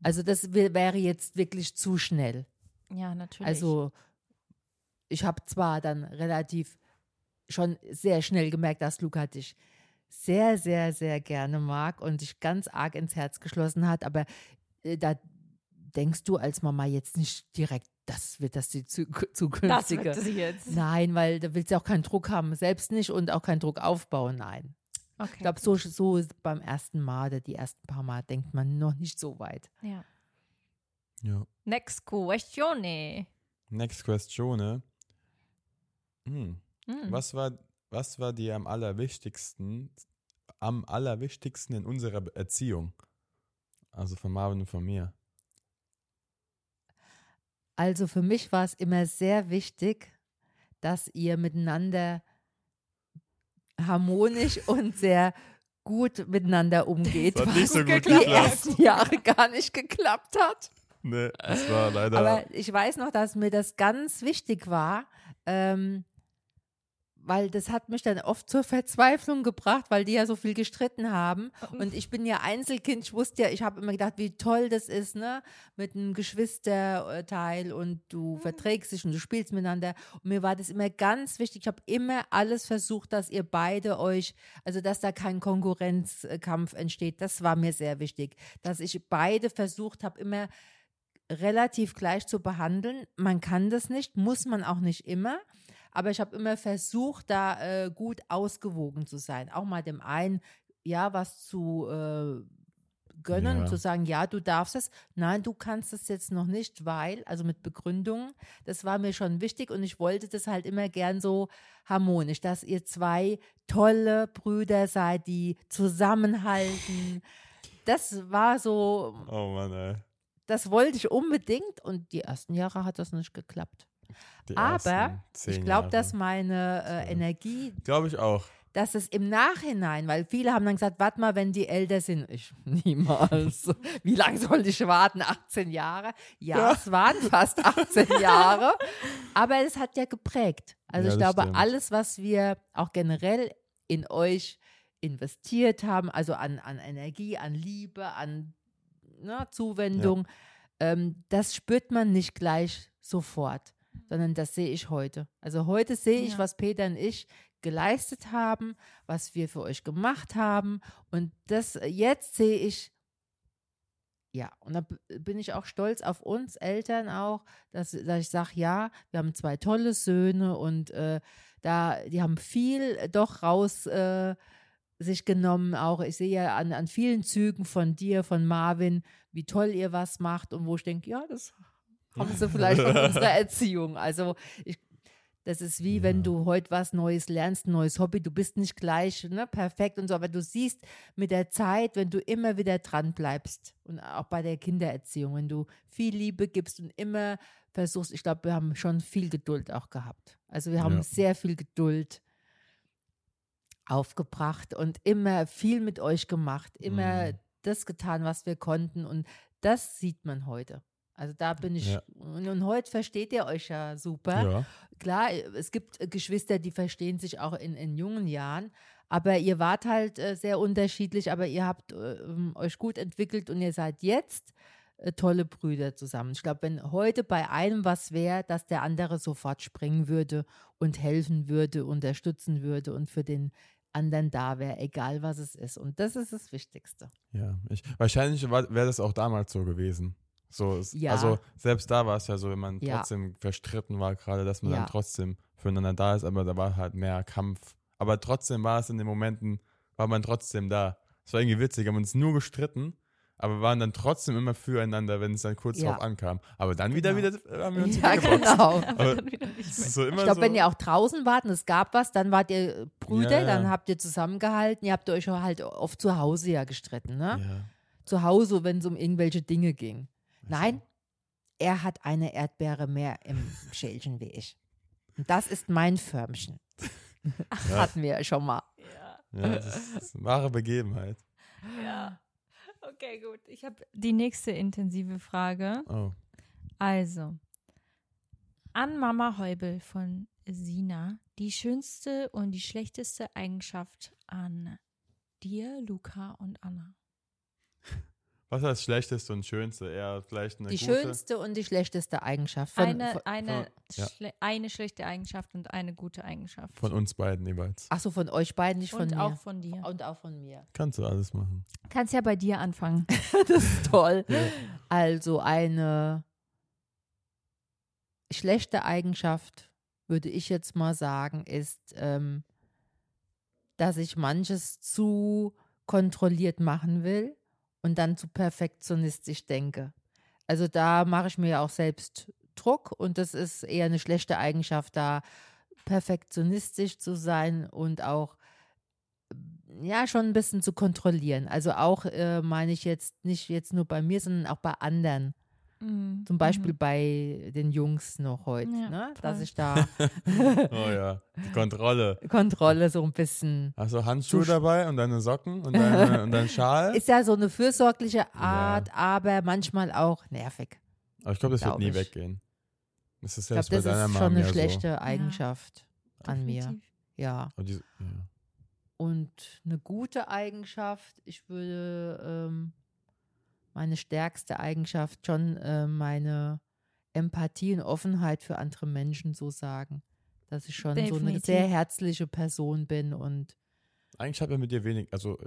C: Also das wär- wäre jetzt wirklich zu schnell.
B: Ja, natürlich.
C: Also ich habe zwar dann relativ schon sehr schnell gemerkt, dass Luca dich sehr, sehr, sehr gerne mag und dich ganz arg ins Herz geschlossen hat, aber äh, da denkst du als Mama jetzt nicht direkt, das wird das die zu
B: das
C: zukünftige.
B: wird sie jetzt.
C: Nein, weil da willst du auch keinen Druck haben, selbst nicht und auch keinen Druck aufbauen, nein.
B: Okay.
C: Ich glaube, so, so ist beim ersten Mal oder die ersten paar Mal denkt man noch nicht so weit.
B: ja.
A: Ja.
B: Next questione.
A: Next question. Hm.
B: Hm.
A: Was war, was war dir am allerwichtigsten, am allerwichtigsten in unserer Erziehung? Also von Marvin und von mir.
C: Also für mich war es immer sehr wichtig, dass ihr miteinander harmonisch und sehr gut miteinander umgeht,
A: Das hat nicht
C: was
A: so gut
C: die
A: geklappt.
C: ersten Jahre gar nicht geklappt hat.
A: Nee, das war leider.
C: Aber ich weiß noch, dass mir das ganz wichtig war, ähm, weil das hat mich dann oft zur Verzweiflung gebracht, weil die ja so viel gestritten haben. Und ich bin ja Einzelkind, ich wusste ja, ich habe immer gedacht, wie toll das ist, ne? Mit einem Geschwisterteil und du verträgst dich und du spielst miteinander. Und mir war das immer ganz wichtig. Ich habe immer alles versucht, dass ihr beide euch, also dass da kein Konkurrenzkampf entsteht. Das war mir sehr wichtig. Dass ich beide versucht habe, immer relativ gleich zu behandeln. Man kann das nicht, muss man auch nicht immer. Aber ich habe immer versucht, da äh, gut ausgewogen zu sein. Auch mal dem einen, ja, was zu äh, gönnen,
A: Ja.
C: zu sagen, ja, du darfst es. Nein, du kannst es jetzt noch nicht, weil, also mit Begründung, das war mir schon wichtig und ich wollte das halt immer gern so harmonisch, dass ihr zwei tolle Brüder seid, die zusammenhalten. Das war so,
A: oh Mann, ey.
C: das wollte ich unbedingt und die ersten Jahre hat das nicht geklappt. Aber ich glaube, dass meine äh. Energie,
A: Glaube ich auch.
C: dass es im Nachhinein, weil viele haben dann gesagt, warte mal, wenn die älter sind. Ich niemals. Wie lange soll ich warten? 18 Jahre? Ja,
A: Ja.
C: es waren fast 18 Jahre. Aber es hat ja geprägt. Also
A: Ja,
C: ich glaube,
A: stimmt.
C: alles, was wir auch generell in euch investiert haben, also an, an Energie, an Liebe, an ne, Zuwendung, ähm, das spürt man nicht gleich sofort, sondern das sehe ich heute. Also heute sehe ich,
B: Ja.
C: was Peter und ich geleistet haben, was wir für euch gemacht haben und das jetzt sehe ich, Ja, und da bin ich auch stolz auf uns Eltern auch, dass, dass ich sage, ja, wir haben zwei tolle Söhne und äh, da, die haben viel doch raus äh, sich genommen. Auch ich sehe ja an, an vielen Zügen von dir, von Marvin, wie toll ihr was macht und wo ich denke, ja, das haben sie vielleicht von unserer Erziehung. Also ich, das ist wie, wenn
A: Ja.
C: du heute was Neues lernst, ein neues Hobby, du bist nicht gleich ne, perfekt und so, aber du siehst mit der Zeit, wenn du immer wieder dran bleibst und auch bei der Kindererziehung, wenn du viel Liebe gibst und immer versuchst, ich glaube, wir haben schon viel Geduld auch gehabt. Also wir haben
A: Ja.
C: sehr viel Geduld aufgebracht und immer viel mit euch gemacht, immer
A: Mhm.
C: das getan, was wir konnten und das sieht man heute. Also da bin ich,
A: Ja.
C: und, und heute versteht ihr euch ja super.
A: Ja.
C: Klar, es gibt Geschwister, die verstehen sich auch in, in jungen Jahren, aber ihr wart halt äh, sehr unterschiedlich, aber ihr habt äh, euch gut entwickelt und ihr seid jetzt äh, tolle Brüder zusammen. Ich glaube, wenn heute bei einem was wäre, dass der andere sofort springen würde und helfen würde, unterstützen würde und für den anderen da wäre, egal was es ist. Und das ist das Wichtigste.
A: Ja, ich, wahrscheinlich wäre das auch damals so gewesen. So, es,
C: Ja.
A: Also selbst da war es ja so, wenn man
C: Ja.
A: trotzdem verstritten war, gerade, dass man
C: Ja.
A: dann trotzdem füreinander da ist, aber da war halt mehr Kampf. Aber trotzdem war es in den Momenten, war man trotzdem da. Es war irgendwie witzig, wir haben uns nur gestritten, aber waren dann trotzdem immer füreinander, wenn es dann kurz
C: Ja.
A: drauf ankam. Aber dann wieder,
C: Genau.
A: wieder haben wir uns
C: Ja,
A: wieder
C: genau.
B: Wieder
A: so
C: Ich glaube,
A: so,
C: wenn ihr auch draußen wart und es gab was, dann wart ihr Brüder,
A: Ja,
C: dann habt ihr zusammengehalten. Ihr habt euch halt oft zu Hause ja gestritten, ne? Zu Hause, wenn es um irgendwelche Dinge ging. Nein, er hat eine Erdbeere mehr im Schälchen wie ich. Und das ist mein Förmchen.
A: Ja.
C: Hatten wir ja schon mal.
B: Ja,
A: Ja, das ist eine wahre Begebenheit.
B: ja. Okay, gut. Ich habe die nächste intensive Frage.
A: Oh.
B: Also, an Mama Heubel von Sina, die schönste und die schlechteste Eigenschaft an dir, Luca und Anna.
A: Was ist das Schlechteste und Schönste? Eher vielleicht eine
C: Die
A: gute?
C: schönste und die schlechteste Eigenschaft. Von,
B: eine,
C: von,
B: eine,
A: von- ja.
B: schle eine schlechte Eigenschaft und eine gute Eigenschaft.
A: Von uns beiden jeweils.
C: ach so, von euch beiden, nicht von
B: und
C: mir.
B: auch von dir.
C: und auch von mir.
A: Kannst du alles machen.
B: Kannst ja bei dir anfangen.
C: das ist toll.
A: Ja.
C: Also eine schlechte Eigenschaft, würde ich jetzt mal sagen, ist, ähm, dass ich manches zu kontrolliert machen will und dann zu perfektionistisch denke. Also da mache ich mir ja auch selbst Druck und das ist eher eine schlechte Eigenschaft, da perfektionistisch zu sein und auch ja schon ein bisschen zu kontrollieren. Also auch äh, meine ich jetzt nicht jetzt nur bei mir, sondern auch bei anderen.
B: Mhm.
C: Zum Beispiel
B: Mhm.
C: bei den Jungs noch heute,
B: Ja,
C: ne? dass
B: voll.
C: ich da
A: Oh ja, die Kontrolle.
C: Kontrolle so ein bisschen.
A: Hast du Handschuhe
C: So sch-
A: dabei und deine Socken und, deine, und deinen Schal?
C: Ist ja so eine fürsorgliche Art, aber manchmal auch nervig.
A: Aber ich glaube, das wird
C: glaub
A: nie
C: ich.
A: weggehen. Das ist
C: Ich glaube, das
A: deiner
C: ist
A: Mom
C: schon eine
A: ja
C: schlechte Eigenschaft an mir.
B: Definitiv.
C: Ja.
A: so. Aber die, ja.
C: Und eine gute Eigenschaft, ich würde ähm, meine stärkste Eigenschaft schon äh, meine Empathie und Offenheit für andere Menschen so sagen. Dass ich schon so eine
B: Definitiv.
C: sehr herzliche Person bin und
A: Eigentlich habe ich mit dir wenig, also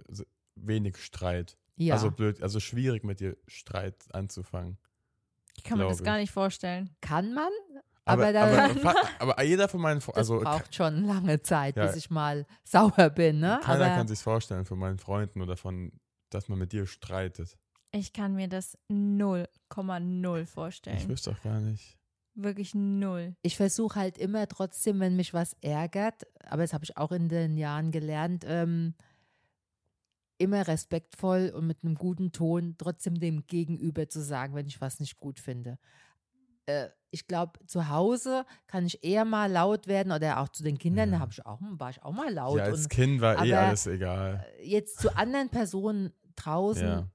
A: wenig Streit.
C: ja.
A: Also blöd, also schwierig mit dir Streit anzufangen.
B: Ich kann mir das gar
A: ich.
B: nicht vorstellen.
C: kann man,
A: Aber,
C: Aber da-
A: aber, aber jeder von meinen, Fre-
C: das
A: also
C: braucht schon lange Zeit,
A: Ja.
C: bis ich mal sauer bin. Ne?
A: keiner
C: Aber
A: kann sich vorstellen von meinen Freunden oder von, dass man mit dir streitet.
B: Ich kann mir das 0,0
A: Ich
B: vorstellen.
A: wüsste auch gar nicht.
B: Wirklich null.
C: ich versuche halt immer trotzdem, wenn mich was ärgert, aber das habe ich auch in den Jahren gelernt, ähm, immer respektvoll und mit einem guten Ton trotzdem dem Gegenüber zu sagen, wenn ich was nicht gut finde. Äh, ich glaube, zu Hause kann ich eher mal laut werden oder auch zu den Kindern,
A: Ja.
C: da habe ich auch, war ich auch mal laut.
A: ja, als
C: und
A: Kind war eh alles egal.
C: jetzt zu anderen Personen draußen,
A: Ja,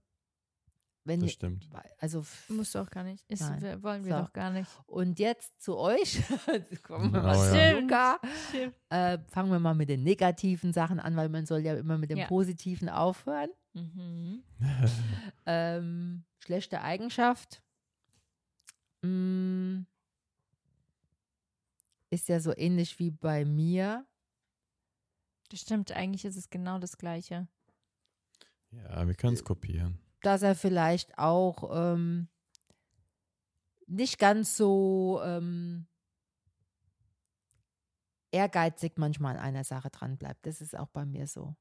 C: wenn
A: das stimmt.
C: also
B: Musst du auch gar nicht. Ist, wollen wir
C: So.
B: doch gar nicht.
C: und jetzt zu euch, kommen wir
A: Oh
C: mal
A: ja.
C: Luca. Äh, fangen wir mal mit den negativen Sachen an, weil man soll ja immer mit dem
B: Ja.
C: Positiven aufhören.
B: Mhm.
C: Ähm, schlechte Eigenschaft. Mm, ist ja so ähnlich wie bei mir.
B: Das stimmt, eigentlich ist es genau das Gleiche.
A: Ja, wir können es kopieren.
C: Dass er vielleicht auch ähm, nicht ganz so ähm, ehrgeizig manchmal an einer Sache dran bleibt. Das ist auch bei mir so.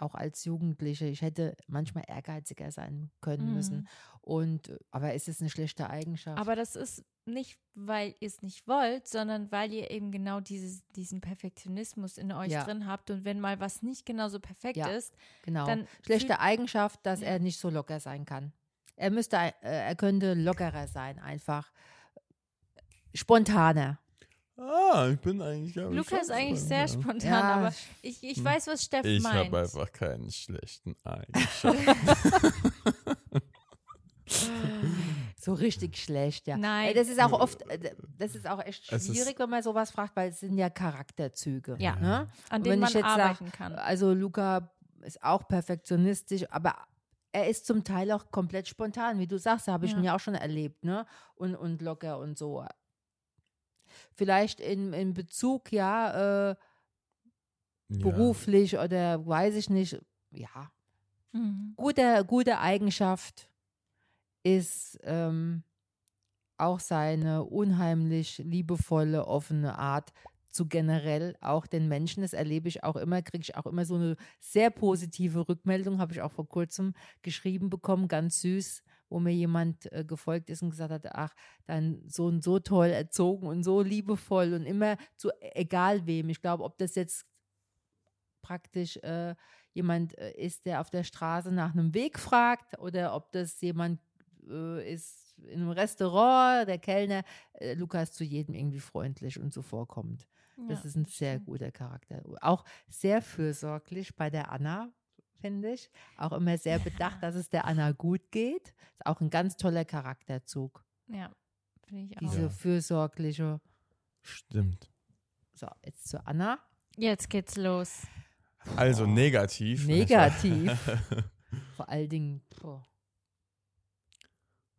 C: Auch als Jugendliche. Ich hätte manchmal ehrgeiziger sein können
B: Mhm.
C: müssen. Und aber ist es eine schlechte Eigenschaft?
B: Aber das ist nicht, weil ihr es nicht wollt, sondern weil ihr eben genau dieses, diesen Perfektionismus in euch
C: Ja.
B: drin habt. Und wenn mal was nicht genauso perfekt
C: Ja.
B: ist,
C: genau.
B: dann
C: Schlechte Eigenschaft, dass er nicht so locker sein kann. Er müsste, äh, er könnte lockerer sein, einfach spontaner.
A: Ah, ich bin eigentlich. ich,
B: Luca ist eigentlich sehr
A: spontan.
B: spontan,
C: Ja,
B: aber ich, ich weiß, was Steff
A: Ich
B: meint.
A: habe einfach keinen schlechten Eigenschaften.
C: So richtig schlecht, ja.
B: Nein.
C: Das ist auch oft, äh, das ist auch echt schwierig, wenn man sowas fragt, weil es sind ja Charakterzüge.
B: Ja.
C: Ne?
B: an
C: wenn
B: man
C: ich jetzt sag,
B: arbeiten kann.
C: Also Luca ist auch perfektionistisch, aber er ist zum Teil auch komplett spontan, wie du sagst, habe ich
B: Ja.
C: ihn ja auch schon erlebt, ne? Und, und locker und so. Vielleicht in, in Bezug, ja, äh,
A: Ja.
C: beruflich oder weiß ich nicht, ja,
B: Mhm.
C: gute, gute Eigenschaft ist ähm, auch seine unheimlich liebevolle, offene Art zu generell auch den Menschen. Das erlebe ich auch immer, kriege ich auch immer so eine sehr positive Rückmeldung, habe ich auch vor kurzem geschrieben bekommen, ganz süß, wo mir jemand äh, gefolgt ist und gesagt hat, ach, dein Sohn so toll erzogen und so liebevoll und immer zu egal wem. Ich glaube, ob das jetzt praktisch äh, jemand äh, ist, der auf der Straße nach einem Weg fragt oder ob das jemand äh, ist in einem Restaurant, der Kellner, äh, Lukas zu jedem irgendwie freundlich und zuvorkommend. Das
B: Ja,
C: ist ein sehr guter Charakter. Auch sehr fürsorglich bei der Anna, finde ich. Auch immer sehr bedacht, dass es der Anna gut geht. Ist auch ein ganz toller Charakterzug.
B: Ja, finde ich auch.
C: Diese
A: Ja.
C: fürsorgliche.
A: Stimmt.
C: So, jetzt zu Anna.
B: Jetzt geht's los.
A: Also negativ.
C: Negativ. Vor allen Dingen, boah,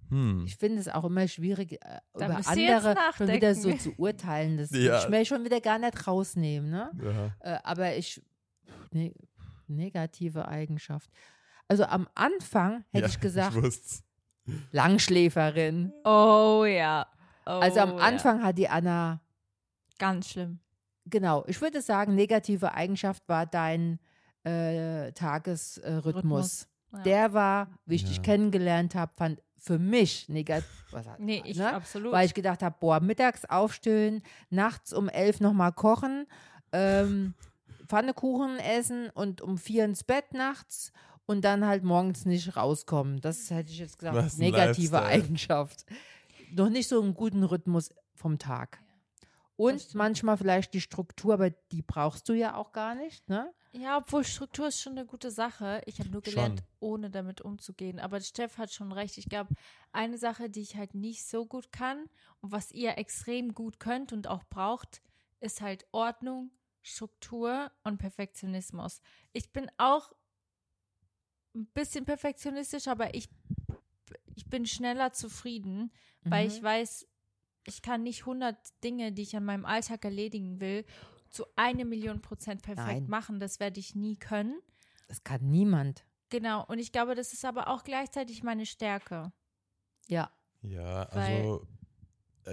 A: Hm.
C: ich finde es auch immer schwierig, äh,
B: Da
C: über andere schon wieder so zu urteilen. Das
A: Ja.
C: ich mir schon wieder gar nicht rausnehmen. Ne?
A: Ja.
C: Äh, aber ich, ne, negative Eigenschaft. Also am Anfang hätte
A: ja,
C: ich gesagt,
A: Ich.
C: Langschläferin.
B: Oh ja. Oh,
C: Also am
B: ja.
C: Anfang hat die Anna,
B: Ganz schlimm.
C: genau, ich würde sagen, negative Eigenschaft war dein äh, Tagesrhythmus.
B: Rhythmus, Ja.
C: Der war, wie ich dich
A: Ja.
C: kennengelernt habe, fand für mich negativ.
B: nee, ich
C: ne?
B: absolut.
C: Weil ich gedacht habe, boah, mittags aufstehen, nachts um elf nochmal kochen, ähm, Pfannekuchen essen und um vier ins Bett nachts und dann halt morgens nicht rauskommen. Das hätte ich jetzt gesagt,
A: Was
C: negative
A: Lifestyle.
C: Eigenschaft. Noch nicht so einen guten Rhythmus vom Tag. Und manchmal vielleicht die Struktur, aber die brauchst du ja auch gar nicht, ne?
B: ja, obwohl Struktur ist schon eine gute Sache. Ich habe nur gelernt,
A: Schon.
B: ohne damit umzugehen. Aber Steff hat schon recht. Ich glaube, eine Sache, die ich halt nicht so gut kann und was ihr extrem gut könnt und auch braucht, ist halt Ordnung, Struktur und Perfektionismus. Ich bin auch ein bisschen perfektionistisch, aber ich, ich bin schneller zufrieden, weil
C: Mhm.
B: ich weiß, ich kann nicht 100 Dinge, die ich an meinem Alltag erledigen will, zu eine Million Prozent perfekt
C: Nein.
B: machen. Das werde ich nie können.
C: Das kann niemand.
B: Genau. Und ich glaube, das ist aber auch gleichzeitig meine Stärke.
C: Ja.
A: Ja,
B: Weil-
A: also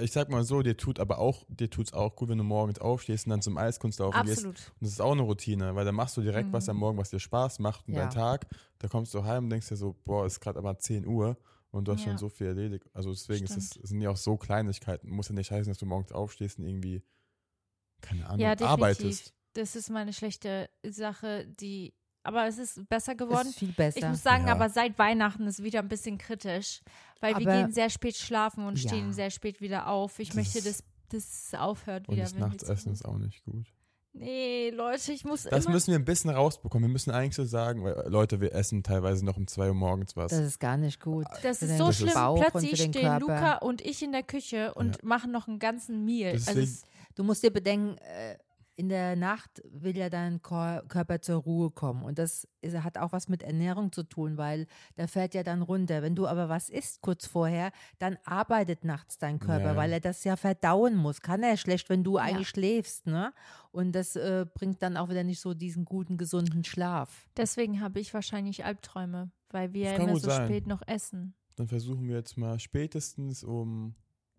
A: ich sag mal so, dir tut aber auch, dir tut's auch gut, wenn du morgens aufstehst und dann zum Eiskunstlaufen gehst.
B: Absolut.
A: Und das ist auch eine Routine, weil dann machst du direkt was am
B: Mhm.
A: Morgen, was dir Spaß macht und
C: Ja.
A: dein Tag. Da kommst du heim und denkst dir so, boah, ist gerade aber 10 Uhr und du hast
B: Ja.
A: schon so viel erledigt. Also deswegen ist es, sind ja auch so Kleinigkeiten. Muss ja nicht heißen, dass du morgens aufstehst und irgendwie, keine Ahnung,
B: Ja, definitiv.
A: arbeitest.
B: Das ist meine schlechte Sache, die. Aber es ist besser
C: Das
B: geworden.
C: ist viel besser.
B: Ich muss sagen,
A: Ja.
B: aber seit Weihnachten ist wieder ein bisschen kritisch, weil wir
C: Aber-
B: gehen sehr spät schlafen und
C: Ja.
B: stehen sehr spät wieder auf. Ich
A: Das
B: möchte, dass das aufhört
A: Und
B: wieder.
A: das
B: wenn wir
A: Nachtsessen ist auch nicht gut.
B: Nee, Leute, ich muss
A: Das
B: immer.
A: müssen wir ein bisschen rausbekommen. Wir müssen eigentlich so sagen, weil, äh, Leute, wir essen teilweise noch um 2 Uhr morgens was.
C: das ist gar nicht gut.
B: das ist so
A: Das
B: schlimm.
C: und
B: Plötzlich stehen
C: Körper.
B: Luca und ich in der Küche und machen noch einen ganzen Meal. Also
A: Deswegen-
C: Du musst dir bedenken, äh, in der Nacht will ja dein Körper zur Ruhe kommen. Und das ist, hat auch was mit Ernährung zu tun, weil der fährt ja dann runter. Wenn du aber was isst kurz vorher, dann arbeitet nachts dein Körper,
A: Ja, ja.
C: weil er das ja verdauen muss. Kann er schlecht, wenn du eigentlich schläfst, ne? Und das äh, bringt dann auch wieder nicht so diesen guten, gesunden Schlaf.
B: deswegen habe ich wahrscheinlich Albträume, weil wir ja immer so
A: sein.
B: spät noch essen.
A: Dann versuchen wir jetzt mal spätestens um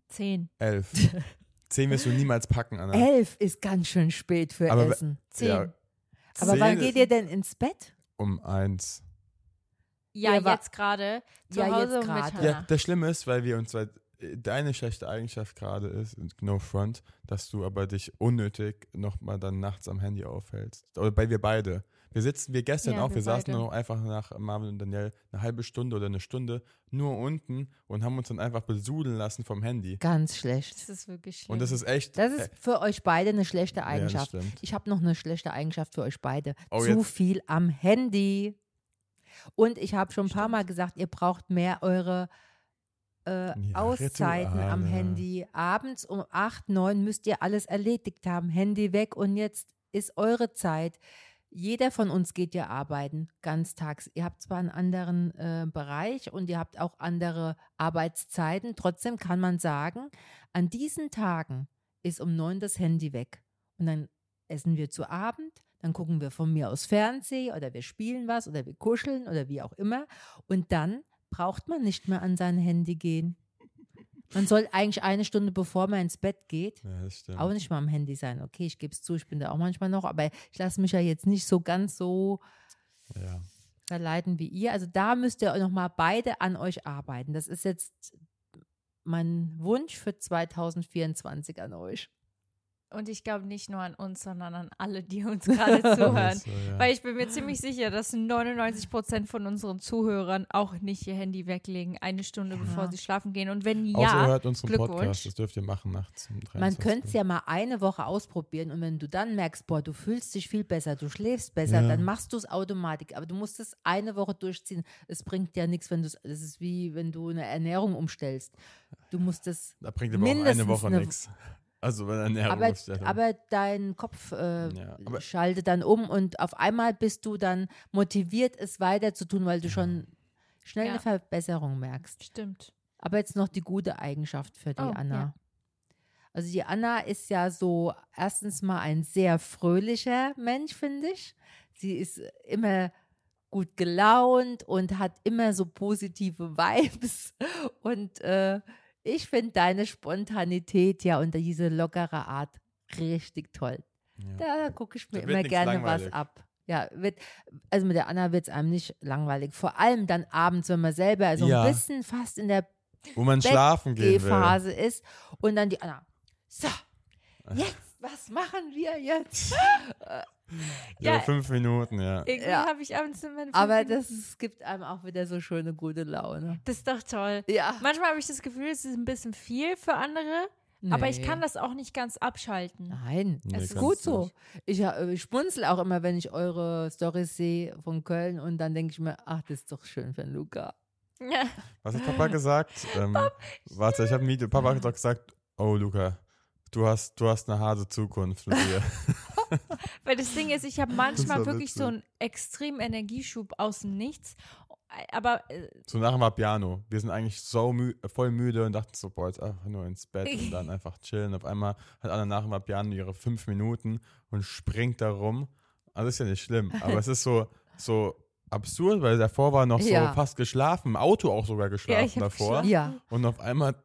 B: Zehn.
A: elf. Zehn wirst du niemals packen, Anna.
C: Elf ist ganz schön spät für
A: Aber
C: Essen.
B: Zehn.
A: Ja,
B: Ja,
C: Aber
A: Zehn
C: wann geht ihr denn ins Bett?
A: Um eins.
C: Ihr war-
B: jetzt gerade. Zu
C: Ja, jetzt
B: Hause
C: gerade.
B: Mitternacht.
A: Ja, das Schlimme ist, weil wir uns, weil deine schlechte Eigenschaft gerade ist, no front, dass du aber dich unnötig nochmal dann nachts am Handy aufhältst. Oder bei wir beide. Wir sitzen, wir gestern
B: Ja,
A: auch,
B: wir
A: wir, saßen
B: beide.
A: noch einfach nach Marvin und Daniel eine halbe Stunde oder eine Stunde nur unten und haben uns dann einfach besudeln lassen vom Handy.
C: Ganz schlecht.
B: Das ist wirklich schlimm.
A: Und das ist echt.
C: Das ist für euch beide eine schlechte
A: äh, ja,
C: Eigenschaft.
A: stimmt.
C: Ich habe noch eine schlechte Eigenschaft für euch beide.
A: Oh,
C: Zu
A: jetzt-
C: viel am Handy. Und ich habe schon ein paar Mal gesagt, ihr braucht mehr eure äh,
A: Ja,
C: Auszeiten am
A: Rituale.
C: Handy. Abends um 8, 9 müsst ihr alles erledigt haben. Handy weg und jetzt ist eure Zeit. Jeder von uns geht ja arbeiten, ganztags. Ihr habt zwar einen anderen äh, Bereich und ihr habt auch andere Arbeitszeiten. Trotzdem kann man sagen, an diesen Tagen ist um neun das Handy weg. Und dann essen wir zu Abend, dann gucken wir von mir aus Fernsehen oder wir spielen was oder wir kuscheln oder wie auch immer. Und dann braucht man nicht mehr an sein Handy gehen. Man soll eigentlich eine Stunde bevor man ins Bett geht,
A: Ja,
C: auch nicht mal am Handy sein. Okay, ich gebe es zu, ich bin da auch manchmal noch, aber ich lasse mich ja jetzt nicht so ganz so
A: Ja.
C: verleiten wie ihr. Also da müsst ihr nochmal beide an euch arbeiten. Das ist jetzt mein Wunsch für 2024 an euch.
B: Und ich glaube nicht nur an uns, sondern an alle, die uns gerade zuhören.
A: So, ja.
B: Weil ich bin mir ziemlich sicher, dass 99 Prozent von unseren Zuhörern auch nicht ihr Handy weglegen, eine Stunde
C: Ja.
B: bevor sie schlafen gehen. Und wenn
A: Außer ihr
B: ja,
A: hört unseren
B: Glückwunsch.
A: Podcast, das dürft ihr machen nachts. Um
C: Man
A: 23
C: könnte es ja mal eine Woche ausprobieren und wenn du dann merkst, boah, du fühlst dich viel besser, du schläfst besser,
A: Ja.
C: dann machst du es automatisch. Aber du musst es eine Woche durchziehen. Es bringt ja nichts, wenn du es, ist wie wenn du eine Ernährung umstellst. Du musst es,
A: Da bringt aber auch eine Woche nichts. Also wenn eine
C: aber,
A: Ernährungsstellung.
C: aber dein Kopf äh,
A: Ja, aber-
C: schaltet dann um und auf einmal bist du dann motiviert, es weiter zu tun, weil du schon schnell
B: Ja.
C: eine Verbesserung merkst.
B: stimmt.
C: Aber jetzt noch die gute Eigenschaft für die
B: Oh,
C: Anna.
B: ja.
C: Also die Anna ist ja so erstens mal ein sehr fröhlicher Mensch, finde ich. Sie ist immer gut gelaunt und hat immer so positive Vibes. Und äh, ich finde deine Spontanität ja und diese lockere Art richtig toll.
A: ja.
C: Da gucke ich mir immer gerne
A: langweilig.
C: was ab. Ja, wird, also mit der Anna wird es einem nicht langweilig. Vor allem dann abends, wenn man selber so
A: Ja.
C: ein bisschen fast in der
A: Wo man schlafen gehen will.
C: Phase ist und dann die Anna. So, jetzt, was machen wir jetzt?
A: Ja,
B: Ja.
A: fünf Minuten, ja.
B: Irgendwie
C: Ja.
B: habe ich abends immer eine
C: Aber
B: Minuten-
C: das ist, gibt einem auch wieder so schöne gute Laune.
B: das ist doch toll.
C: Ja.
B: Manchmal habe ich das Gefühl, es ist ein bisschen viel für andere, aber ich kann das auch nicht ganz abschalten.
C: Nein,
A: Nee,
C: es ist gut so. Ich, äh, ich schmunzel auch immer, wenn ich eure Stories sehe von Köln und dann denke ich mir, ach, das ist doch schön für Luca.
B: Ja.
A: Was hat Papa gesagt? Ähm, warte, ich habe ein Video. Papa hat doch gesagt, oh Luca, du hast, du hast eine harte Zukunft mit dir.
B: Weil das Ding ist, ich habe manchmal wirklich so einen extremen Energieschub aus dem Nichts. Aber äh,
A: so nach dem Piano. Wir sind eigentlich so mü voll müde und dachten so, boah, jetzt einfach nur ins Bett und dann einfach chillen. Auf einmal hat Anna nach dem Piano ihre fünf Minuten und springt da rum. Also ist ja nicht schlimm, aber es ist so, so absurd, weil davor war noch so
C: Ja.
A: fast geschlafen, im Auto auch sogar geschlafen
B: hab
A: davor.
B: geschlafen.
C: Ja,
A: Und auf einmal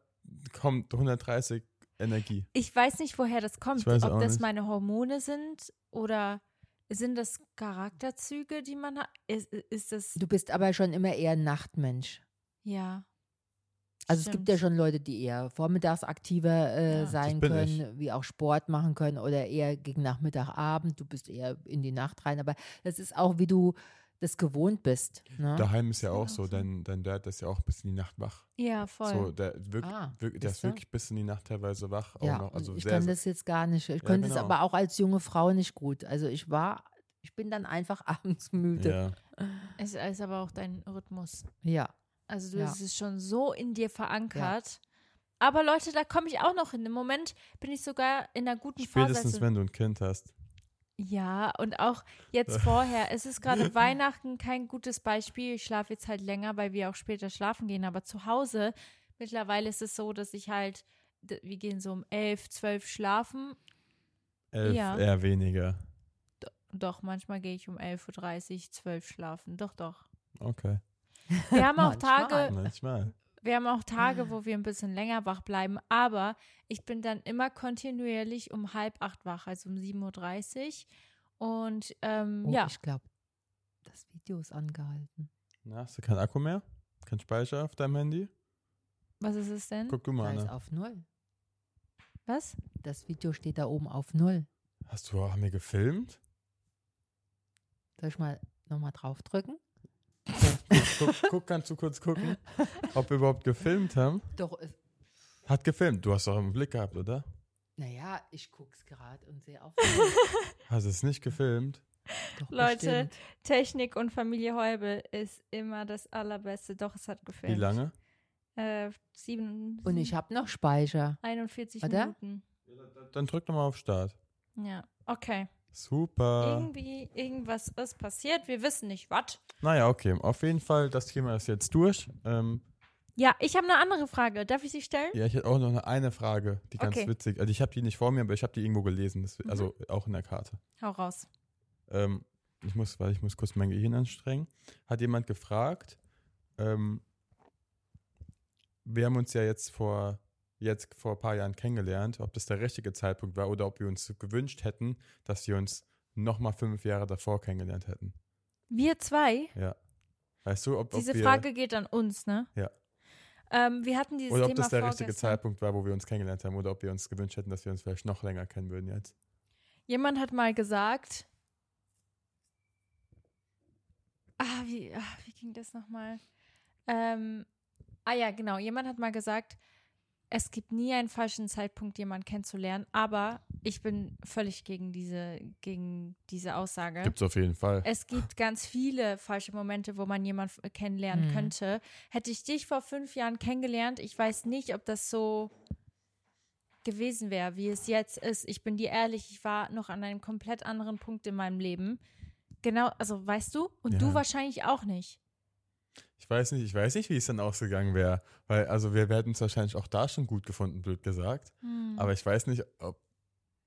A: kommt 130 Energie.
B: ich weiß nicht, woher das kommt.
A: Ich weiß
B: Ob
A: auch
B: das
A: nicht.
B: meine Hormone sind oder sind das Charakterzüge, die man hat? Ist, ist das,
C: du bist aber schon immer eher ein Nachtmensch.
B: ja.
C: Also es gibt ja
B: Stimmt.
C: schon Leute, die eher vormittags aktiver äh,
B: Ja.
C: sein können, wie auch Sport machen können oder eher gegen Nachmittag, Abend. Du bist eher in die Nacht rein. Aber das ist auch, wie du das gewohnt bist. Ne?
A: Daheim ist ja auch so, dein, dein Dad ist ja auch bis in die Nacht wach.
B: Ja, voll.
A: So, der, wirk,
C: Ah,
A: wirk, der ist wirklich bis in die Nacht teilweise wach. Auch
C: Ja,
A: noch, also
C: ich
A: sehr,
C: kann das jetzt gar nicht. Ich
A: Ja,
C: könnte es
A: genau.
C: aber auch als junge Frau nicht gut. Also ich war, ich bin dann einfach abends müde.
A: ja.
B: Es ist aber auch dein Rhythmus.
C: Ja.
B: Also du,
C: Ja.
B: es schon so in dir verankert. Aber Leute, da komme ich auch noch hin. Im Moment bin ich sogar in einer guten Phase.
A: Spätestens, wenn du ein Kind hast.
B: Ja, und auch jetzt vorher. Es ist gerade Weihnachten kein gutes Beispiel. Ich schlafe jetzt halt länger, weil wir auch später schlafen gehen. Aber zu Hause, mittlerweile ist es so, dass ich halt, wir gehen so um elf, zwölf schlafen.
A: Elf
B: Ja.
A: eher weniger.
B: Doch, manchmal gehe ich um 11.30 Uhr, 12 schlafen. Doch, doch.
A: Okay.
B: Wir haben auch
C: Manchmal.
B: Tage,
A: Manchmal.
B: Wir haben auch Tage, wo wir ein bisschen länger wach bleiben, aber ich bin dann immer kontinuierlich um halb acht wach, also um 7.30 Uhr. Und ähm,
C: Oh,
B: ja,
C: ich glaube, das Video ist angehalten.
A: Na, hast du keinen Akku mehr? Kein Speicher auf deinem Handy?
B: was ist es denn?
A: Guck du
C: Da
A: mal,
C: ist
A: ne?
C: auf Null.
B: Was?
C: Das Video steht da oben auf Null.
A: Hast du auch mir gefilmt?
C: Soll ich mal nochmal draufdrücken?
A: Guck, guck, kannst du kurz gucken, ob wir überhaupt gefilmt haben?
C: Doch, es,
A: Hat gefilmt. Du hast doch im Blick gehabt, oder?
C: naja, ich guck's gerade und sehe auf.
A: Hast es nicht gefilmt?
C: Doch,
B: Leute,
C: bestimmt.
B: Technik und Familie Heubel ist immer das Allerbeste. Doch, es hat gefällt.
A: Wie lange?
B: Äh, sieben,
C: Und ich habe noch Speicher.
B: 41
C: Oder?
B: Minuten.
A: Dann drück doch mal auf Start.
B: Ja, okay.
A: Super.
B: Irgendwie, irgendwas ist passiert. Wir wissen nicht, was.
A: Naja, okay. Auf jeden Fall, das Thema ist jetzt durch. Ähm,
B: Ja, ich habe eine andere Frage. Darf ich sie stellen?
A: ja, ich hätte auch noch eine, eine Frage, die ganz
B: Okay.
A: witzig. Also ich habe die nicht vor mir, aber ich habe die irgendwo gelesen. Das,
B: Mhm.
A: Also auch in der Karte.
B: Hau raus.
A: Ähm, ich muss, weil ich muss kurz mein Gehirn anstrengen. Hat jemand gefragt, ähm, wir haben uns ja jetzt vor, jetzt vor ein paar Jahren kennengelernt, ob das der richtige Zeitpunkt war oder ob wir uns gewünscht hätten, dass wir uns nochmal fünf Jahre davor kennengelernt hätten.
B: Wir zwei?
A: Ja. Weißt du, ob, ob
B: Diese
A: wir,
B: Frage geht an uns, ne?
A: Ja.
B: Ähm, wir hatten dieses
A: oder ob
B: Thema
A: das der richtige. Zeitpunkt war, wo wir uns kennengelernt haben oder ob wir uns gewünscht hätten, dass wir uns vielleicht noch länger kennen würden jetzt.
B: Jemand hat mal gesagt, ah, wie, ah, wie ging das nochmal? Ähm, ah ja, genau. Jemand hat mal gesagt, es gibt nie einen falschen Zeitpunkt, jemanden kennenzulernen, aber ich bin völlig gegen diese, gegen diese Aussage.
A: Gibt's auf jeden Fall.
B: Es gibt ganz viele falsche Momente, wo man jemanden f- kennenlernen
C: Mhm.
B: könnte. Hätte ich dich vor fünf Jahren kennengelernt, ich weiß nicht, ob das so gewesen wäre, wie es jetzt ist. Ich bin dir ehrlich, ich war noch an einem komplett anderen Punkt in meinem Leben. Genau, also weißt du? Und
A: Ja.
B: du wahrscheinlich auch nicht.
A: Ich weiß nicht, ich weiß nicht, wie es dann ausgegangen wäre. Weil, also wir hätten es wahrscheinlich auch da schon gut gefunden, blöd gesagt.
B: Hm.
A: Aber ich weiß nicht, ob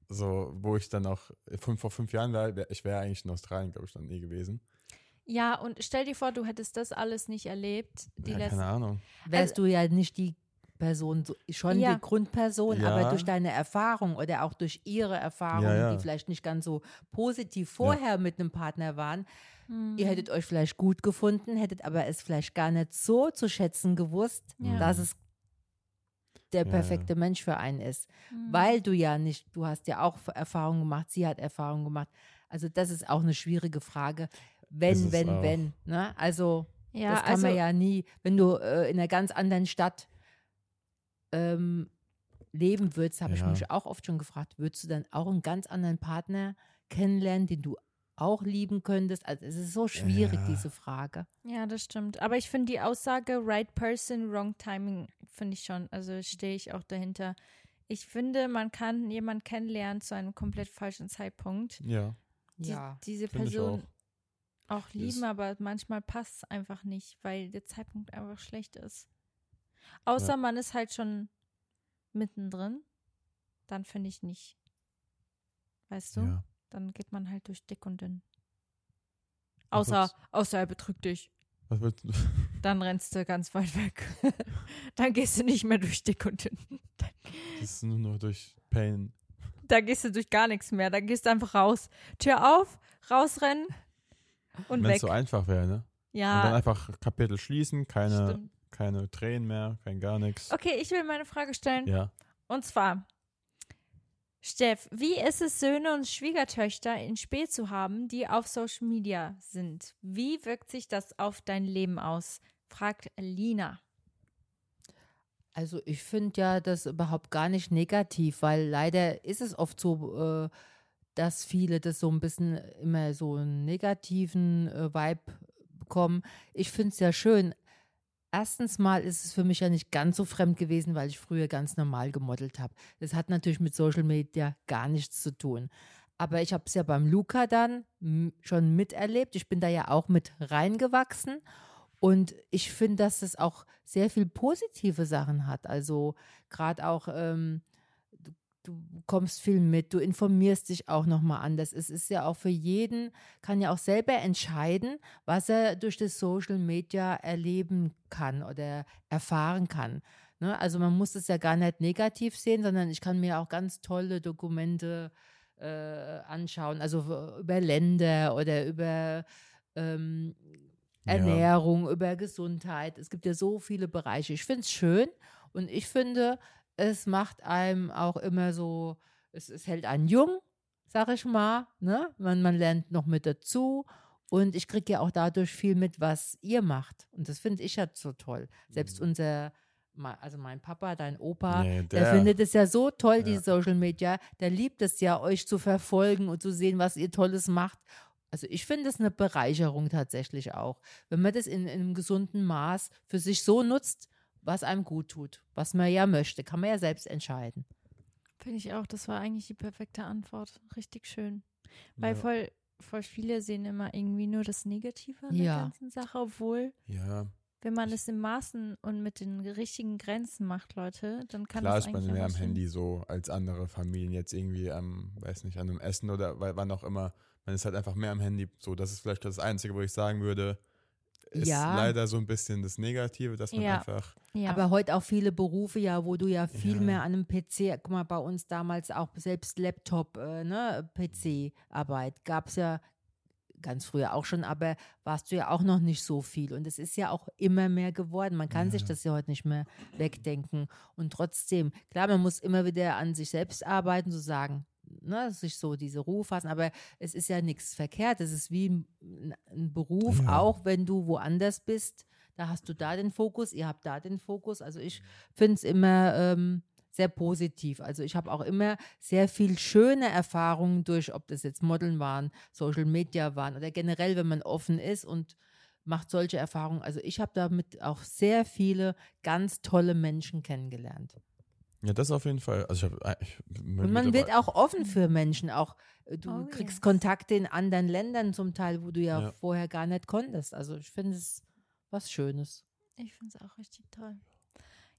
A: so, wo ich dann auch fünf, vor fünf Jahren war, wär, ich wäre eigentlich in Australien, glaube ich, dann nie gewesen.
B: Ja, und stell dir vor, du hättest das alles nicht erlebt. Die
A: ja, keine Ahnung.
C: Wärst du ja nicht die Person, so, schon
B: Ja.
C: die Grundperson,
A: Ja.
C: aber durch deine Erfahrung oder auch durch ihre Erfahrungen,
A: Ja, ja.
C: die vielleicht nicht ganz so positiv vorher mit einem Partner waren,
B: Hm.
C: ihr hättet euch vielleicht gut gefunden, hättet aber es vielleicht gar nicht so zu schätzen gewusst,
B: Ja.
C: dass es der
A: Ja,
C: perfekte Mensch für einen ist.
B: Hm.
C: Weil du ja nicht, du hast ja auch Erfahrungen gemacht, sie hat Erfahrungen gemacht. Also das ist auch eine schwierige Frage. Wenn, wenn,
A: auch.
C: wenn. Ne? Also
B: ja,
C: das kann
B: also,
C: man ja nie, wenn du äh, in einer ganz anderen Stadt ähm, leben würdest, habe ich
A: Ja.
C: mich auch oft schon gefragt, würdest du dann auch einen ganz anderen Partner kennenlernen, den du auch lieben könntest? Also es ist so schwierig,
A: Ja.
C: diese Frage.
B: Ja, das stimmt. Aber ich finde die Aussage right person, wrong timing, finde ich schon. Also stehe ich auch dahinter. Ich finde, man kann jemanden kennenlernen zu einem komplett falschen Zeitpunkt.
A: Ja.
B: Die,
C: Ja.
B: diese Person auch, lieben,
A: Ist-
B: aber manchmal passt es einfach nicht, weil der Zeitpunkt einfach schlecht ist. Außer
A: Ja.
B: man ist halt schon mittendrin, dann finde ich nicht. Weißt du?
A: ja.
B: Dann geht man halt durch dick und dünn. Außer, außer er betrügt dich.
A: Was wird,
B: Dann rennst du ganz weit weg. dann gehst du nicht mehr durch dick und dünn.
A: das ist nur noch durch Pain.
B: Da gehst du durch gar nichts mehr. Da gehst du einfach raus. Tür auf, rausrennen und
A: Wenn es so einfach wäre, ne? Und dann
B: ja,
A: einfach Kapitel schließen, keine,
B: stimmt.
A: keine Tränen mehr, kein gar nichts.
B: Okay, ich will meine Frage stellen.
A: Ja.
B: Und zwar, Steff, wie ist es, Söhne und Schwiegertöchter in Spee zu haben, die auf Social Media sind? Wie wirkt sich das auf dein Leben aus? Fragt Lina.
C: Also ich finde ja das überhaupt gar nicht negativ, weil leider ist es oft so, äh, dass viele das so ein bisschen immer so einen negativen äh, Vibe bekommen. Ich finde es ja schön. Erstens mal ist es für mich ja nicht ganz so fremd gewesen, weil ich früher ganz normal gemodelt habe. Das hat natürlich mit Social Media gar nichts zu tun. Aber ich habe es ja beim Luca dann schon miterlebt. Ich bin da ja auch mit reingewachsen. Und ich finde, dass es auch sehr viel positive Sachen hat. Also gerade auch, ähm, du, kommst viel mit, du informierst dich auch nochmal anders. Es ist ja auch für jeden, kann ja auch selber entscheiden, was er durch das Social Media erleben kann oder erfahren kann. Ne? Also man muss es ja gar nicht negativ sehen, sondern ich kann mir auch ganz tolle Dokumente äh, anschauen, also über Länder oder über ähm, Ernährung, ja. über Gesundheit. Es gibt ja so viele Bereiche. Ich finde es schön und ich finde, es macht einem auch immer so, es, es hält einen jung, sag ich mal. Ne? Man, man lernt noch mit dazu. Und ich kriege ja auch dadurch viel mit, was ihr macht. Und das finde ich ja so toll. Selbst mhm. unser, also mein Papa, dein Opa, nee, der, der, findet es ja so toll, ja. die Social Media. Der liebt es ja, euch zu verfolgen und zu sehen, was ihr Tolles macht. Also ich finde es eine Bereicherung tatsächlich auch, wenn man das in, in einem gesunden Maß für sich so nutzt, was einem gut tut, was man ja möchte, kann man ja selbst entscheiden.
B: Finde ich auch, das war eigentlich die perfekte Antwort. Richtig schön. Weil ja. voll, voll viele sehen immer irgendwie nur das Negative an ja. der ganzen Sache, obwohl,
A: ja.
B: wenn man es in Maßen und mit den richtigen Grenzen macht, Leute, dann kann
A: Klar
B: das
A: ist man mehr am Handy so als andere Familien jetzt irgendwie am, weiß nicht, an einem Essen oder wann auch immer. Man ist halt einfach mehr am Handy. So, das ist vielleicht das Einzige, wo ich sagen würde, ist ja. leider so ein bisschen das Negative, dass man ja. einfach.
C: Ja. Aber heute auch viele Berufe, ja, wo du ja viel ja. mehr an einem PC, guck mal, bei uns damals auch selbst Laptop, äh, ne, PC-Arbeit gab es ja ganz früher auch schon, aber warst du ja auch noch nicht so viel. Und es ist ja auch immer mehr geworden. Man kann sich das ja heute nicht mehr wegdenken. Und trotzdem, klar, man muss immer wieder an sich selbst arbeiten, so sagen, ne, sich so diese Ruhe fassen, aber es ist ja nichts verkehrt. Es ist wie ein, ein Beruf, ja. auch wenn du woanders bist. Da hast du da den Fokus, ihr habt da den Fokus. Also ich finde es immer ähm, sehr positiv. Also ich habe auch immer sehr viel schöne Erfahrungen durch, ob das jetzt Modeln waren, Social Media waren oder generell, wenn man offen ist und macht solche Erfahrungen. Also ich habe damit auch sehr viele ganz tolle Menschen kennengelernt.
A: Ja, das auf jeden Fall. Also ich hab, äh, ich,
C: und man wird auch offen für Menschen. Auch äh, du oh, kriegst yes. Kontakte in anderen Ländern zum Teil, wo du ja, ja. vorher gar nicht konntest. Also ich finde es was Schönes.
B: Ich finde es auch richtig toll.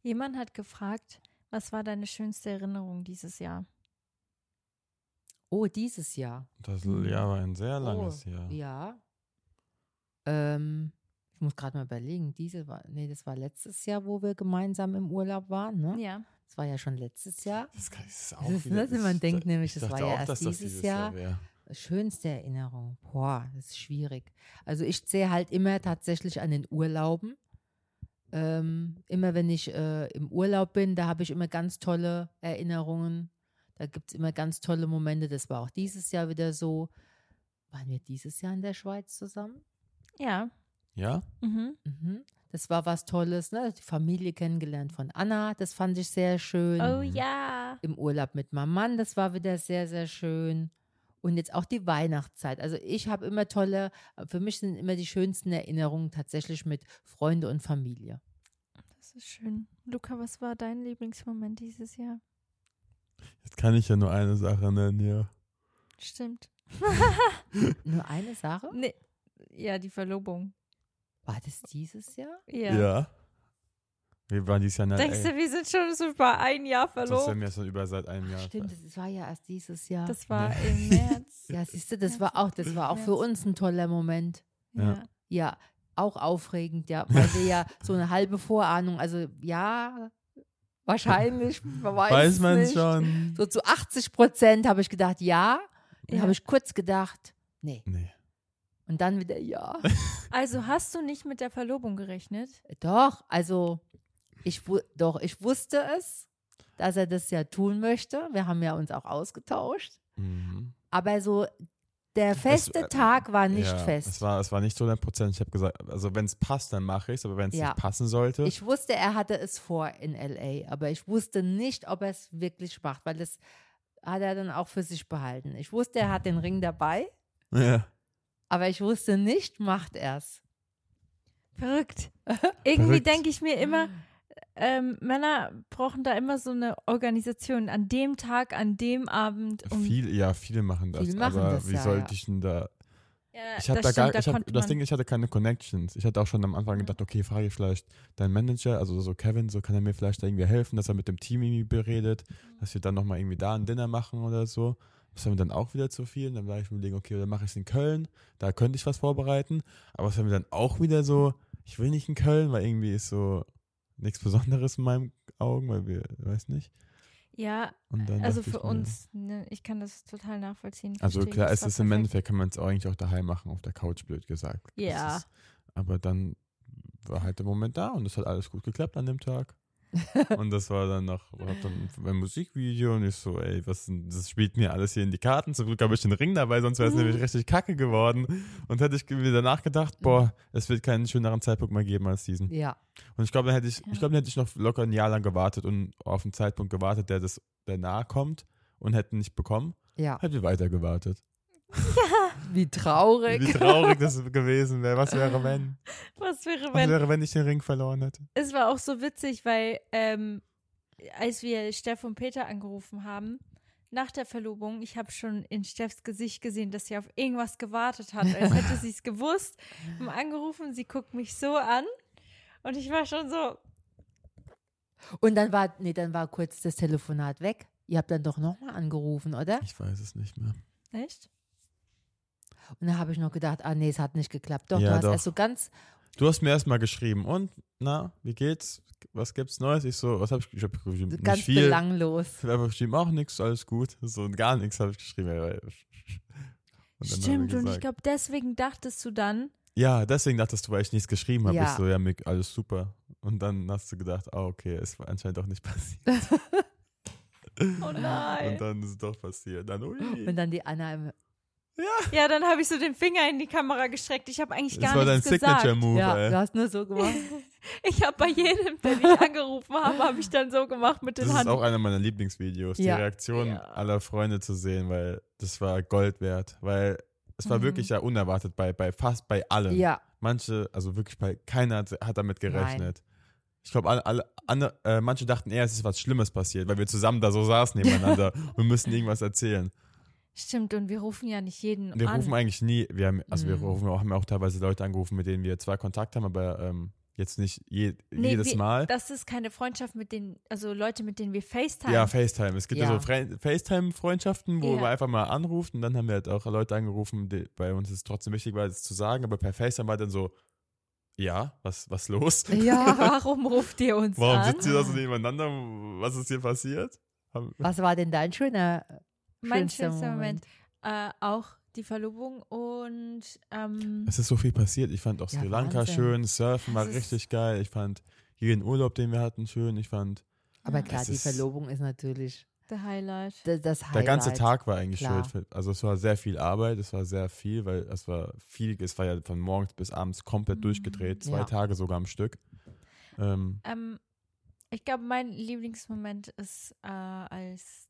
B: Jemand hat gefragt, was war deine schönste Erinnerung dieses Jahr?
C: Oh, dieses Jahr.
A: Das Jahr war ein sehr langes oh, Jahr.
C: Ja. Ähm, ich muss gerade mal überlegen, diese war, nee, das war letztes Jahr, wo wir gemeinsam im Urlaub waren, ne?
B: Ja.
C: Das war ja schon letztes Jahr.
A: Das, kann, ist auch
C: das ist,
A: wieder,
C: das, man denkt nämlich, das war ja
A: auch,
C: erst dieses, dieses, Jahr. Jahr Schönste Erinnerung. Boah, das ist schwierig. Also ich sehe halt immer tatsächlich an den Urlauben. Ähm, immer wenn ich äh, im Urlaub bin, da habe ich immer ganz tolle Erinnerungen. Da gibt es immer ganz tolle Momente. Das war auch dieses Jahr wieder so. Waren wir dieses Jahr in der Schweiz zusammen?
B: Ja.
A: Ja?
B: Mhm.
C: Mhm. Das war was Tolles, ne? Die Familie kennengelernt von Anna, das fand ich sehr schön.
B: Oh ja.
C: Im Urlaub mit meinem Mann, das war wieder sehr, sehr schön. Und jetzt auch die Weihnachtszeit. Also ich habe immer tolle, für mich sind immer die schönsten Erinnerungen tatsächlich mit Freunde und Familie.
B: Das ist schön. Luca, was war dein Lieblingsmoment dieses Jahr?
A: Jetzt kann ich ja nur eine Sache nennen, ja.
B: Stimmt.
C: nur eine Sache?
B: Nee. Ja, die Verlobung.
C: War das dieses Jahr?
B: Ja.
A: Ja. Wir waren dieses Jahr in
B: Denkst du, wir sind schon so über ein Jahr verlobt?
A: Das ist ja schon über seit einem Jahr.
C: Stimmt, das war ja erst dieses Jahr.
B: Das war nee. im März.
C: Ja, siehst du, das war auch, das war auch für uns ein toller Moment.
B: Ja.
C: Ja, auch aufregend, ja, weil wir ja so eine halbe Vorahnung, also ja, wahrscheinlich, man weiß,
A: weiß man
C: nicht.
A: schon.
C: So zu 80 Prozent habe ich gedacht, ja. Dann ja. habe ich kurz gedacht, nee.
A: Nee.
C: Und dann wieder ja.
B: Also hast du nicht mit der Verlobung gerechnet?
C: Doch, also ich doch, ich wusste es, dass er das ja tun möchte. Wir haben ja uns auch ausgetauscht.
A: Mhm.
C: Aber so der feste es, äh, Tag war nicht
A: ja,
C: fest.
A: Es war, es war nicht so 100 Prozent. Ich habe gesagt, also wenn es passt, dann mache ich es, aber wenn es ja. nicht passen sollte.
C: Ich wusste, er hatte es vor in LA, aber ich wusste nicht, ob er es wirklich macht, weil das hat er dann auch für sich behalten. Ich wusste, er hat den Ring dabei.
A: Ja.
C: Aber ich wusste nicht, macht er es.
B: Verrückt. Irgendwie denke ich mir immer, ähm, Männer brauchen da immer so eine Organisation an dem Tag, an dem Abend.
A: Um Viel, ja, viele machen das. Viele machen aber das, wie ja, sollte ja. ich denn da. Ich hatte da gar, ich hab, das Ding, ich hatte keine Connections. Ich hatte auch schon am Anfang gedacht, okay, frage ich vielleicht deinen Manager, also so Kevin, so kann er mir vielleicht da irgendwie helfen, dass er mit dem Team irgendwie beredet, dass wir dann nochmal irgendwie da ein Dinner machen oder so. Das war mir dann auch wieder zu viel. Dann war ich mir überlegen, okay, dann mache ich es in Köln, da könnte ich was vorbereiten. Aber es war mir dann auch wieder so, ich will nicht in Köln, weil irgendwie ist so nichts Besonderes in meinen Augen, weil wir, weiß nicht.
B: Ja, also für uns, ne, ich kann das total nachvollziehen.
A: Also klar, es ist im Endeffekt, kann man es eigentlich auch daheim machen, auf der Couch, blöd gesagt.
B: Ja.
A: Ist, aber dann war halt der Moment da und es hat alles gut geklappt an dem Tag. Und das war dann noch, war dann ein Musikvideo und ich so, ey, was das spielt mir alles hier in die Karten. Zum Glück habe ich den Ring dabei, sonst wäre es nämlich richtig kacke geworden. Und hätte ich wieder nachgedacht, boah, es wird keinen schöneren Zeitpunkt mehr geben als diesen.
C: Ja.
A: Und ich glaube, dann hätte ich, ich glaube, dann hätte ich noch locker ein Jahr lang gewartet und auf einen Zeitpunkt gewartet, der das, der nahe kommt und hätte nicht bekommen.
C: Ja.
A: Hätte weiter gewartet.
B: Ja.
C: Wie traurig.
A: Wie traurig das gewesen wäre. Was wäre, wenn?
B: Was wäre, wenn?
A: Was wäre, wenn ich den Ring verloren hätte?
B: Es war auch so witzig, weil ähm, als wir Steff und Peter angerufen haben, nach der Verlobung, ich habe schon in Steffs Gesicht gesehen, dass sie auf irgendwas gewartet hat, als hätte sie es gewusst. Und angerufen, sie guckt mich so an und ich war schon so.
C: Und dann war, nee, dann war kurz das Telefonat weg. Ihr habt dann doch nochmal angerufen, oder?
A: Ich weiß es nicht mehr.
B: Echt?
C: Und dann habe ich noch gedacht, ah nee, es hat nicht geklappt. Doch,
A: Ja,
C: du hast
A: doch.
C: erst so ganz,
A: Du hast mir erstmal geschrieben und, na, wie geht's? Was gibt's Neues? Ich so, was habe ich, ich hab geschrieben?
C: ganz
A: nicht viel.
C: belanglos.
A: Ich habe geschrieben, auch nichts, alles gut. So und gar nichts habe ich geschrieben.
B: Stimmt, und ich glaube, deswegen dachtest du dann,
A: Ja, deswegen dachtest du, weil ich nichts geschrieben habe.
C: Ja.
A: Ich so, ja, Mick, alles super. Und dann hast du gedacht, ah, okay, es war anscheinend doch nicht passiert.
B: oh nein.
A: Und dann ist es doch passiert. Dann, ui.
C: Und dann die Anna im,
B: ja, dann habe ich so den Finger in die Kamera gestreckt. Ich habe eigentlich
A: Das
B: gar
A: war dein
B: nichts gesagt.
A: Signature-Move,
C: ja,
A: ey.
C: du hast nur so gemacht.
B: Ich habe bei jedem, den ich angerufen habe, habe ich dann so gemacht mit den
A: Das ist
B: Handen.
A: auch einer meiner Lieblingsvideos, die
C: Ja.
A: Reaktion
B: Ja.
A: aller Freunde zu sehen, weil das war Gold wert. Weil es war
C: Mhm.
A: wirklich ja unerwartet bei, bei fast bei allen.
C: Ja,
A: Manche, also wirklich bei keiner hat, hat damit gerechnet. Ich glaube, alle, alle andere, äh, manche dachten eher, es ist was Schlimmes passiert, weil wir zusammen da so saßen nebeneinander und müssen irgendwas erzählen.
B: Stimmt, und wir rufen ja nicht jeden
A: Wir
B: an.
A: rufen eigentlich nie, wir haben, also wir
C: Mhm.
A: rufen auch, haben auch teilweise Leute angerufen, mit denen wir zwar Kontakt haben, aber ähm, jetzt nicht je,
B: Nee,
A: jedes
B: wir-
A: Mal.
B: Das ist keine Freundschaft mit den, also Leute, mit denen wir FaceTime.
A: Ja, FaceTime. Es gibt ja,
C: Ja.
A: so Fre- FaceTime-Freundschaften, wo
B: Ja.
A: man einfach mal anruft und dann haben wir halt auch Leute angerufen, die bei uns ist trotzdem wichtig war, das zu sagen, aber per FaceTime war dann so, ja, was, was los?
C: ja.
B: Warum ruft ihr uns
A: Warum
B: an?
A: sitzt ihr da so nebeneinander? Was ist hier passiert?
C: Was war denn dein schöner,
B: Mein
C: schönster
B: schönster Moment. Äh, auch die Verlobung und ähm,
A: Es ist so viel passiert. Ich fand auch
C: Ja,
A: Sri Lanka
C: Wahnsinn.
A: schön, Surfen war richtig geil. Ich fand jeden Urlaub, den wir hatten, schön. Ich fand,
C: Aber
B: Ja.
C: klar, die Verlobung ist natürlich
B: the Highlight.
C: das, das Highlight.
A: der ganze Tag war eigentlich
C: klar.
A: schön. Also es war sehr viel Arbeit, es war sehr viel, weil es war viel, es war ja von morgens bis abends komplett
B: Mhm.
A: durchgedreht, zwei
C: Ja.
A: Tage sogar am Stück. Ähm,
B: Ähm, ich glaube, mein Lieblingsmoment ist, äh, als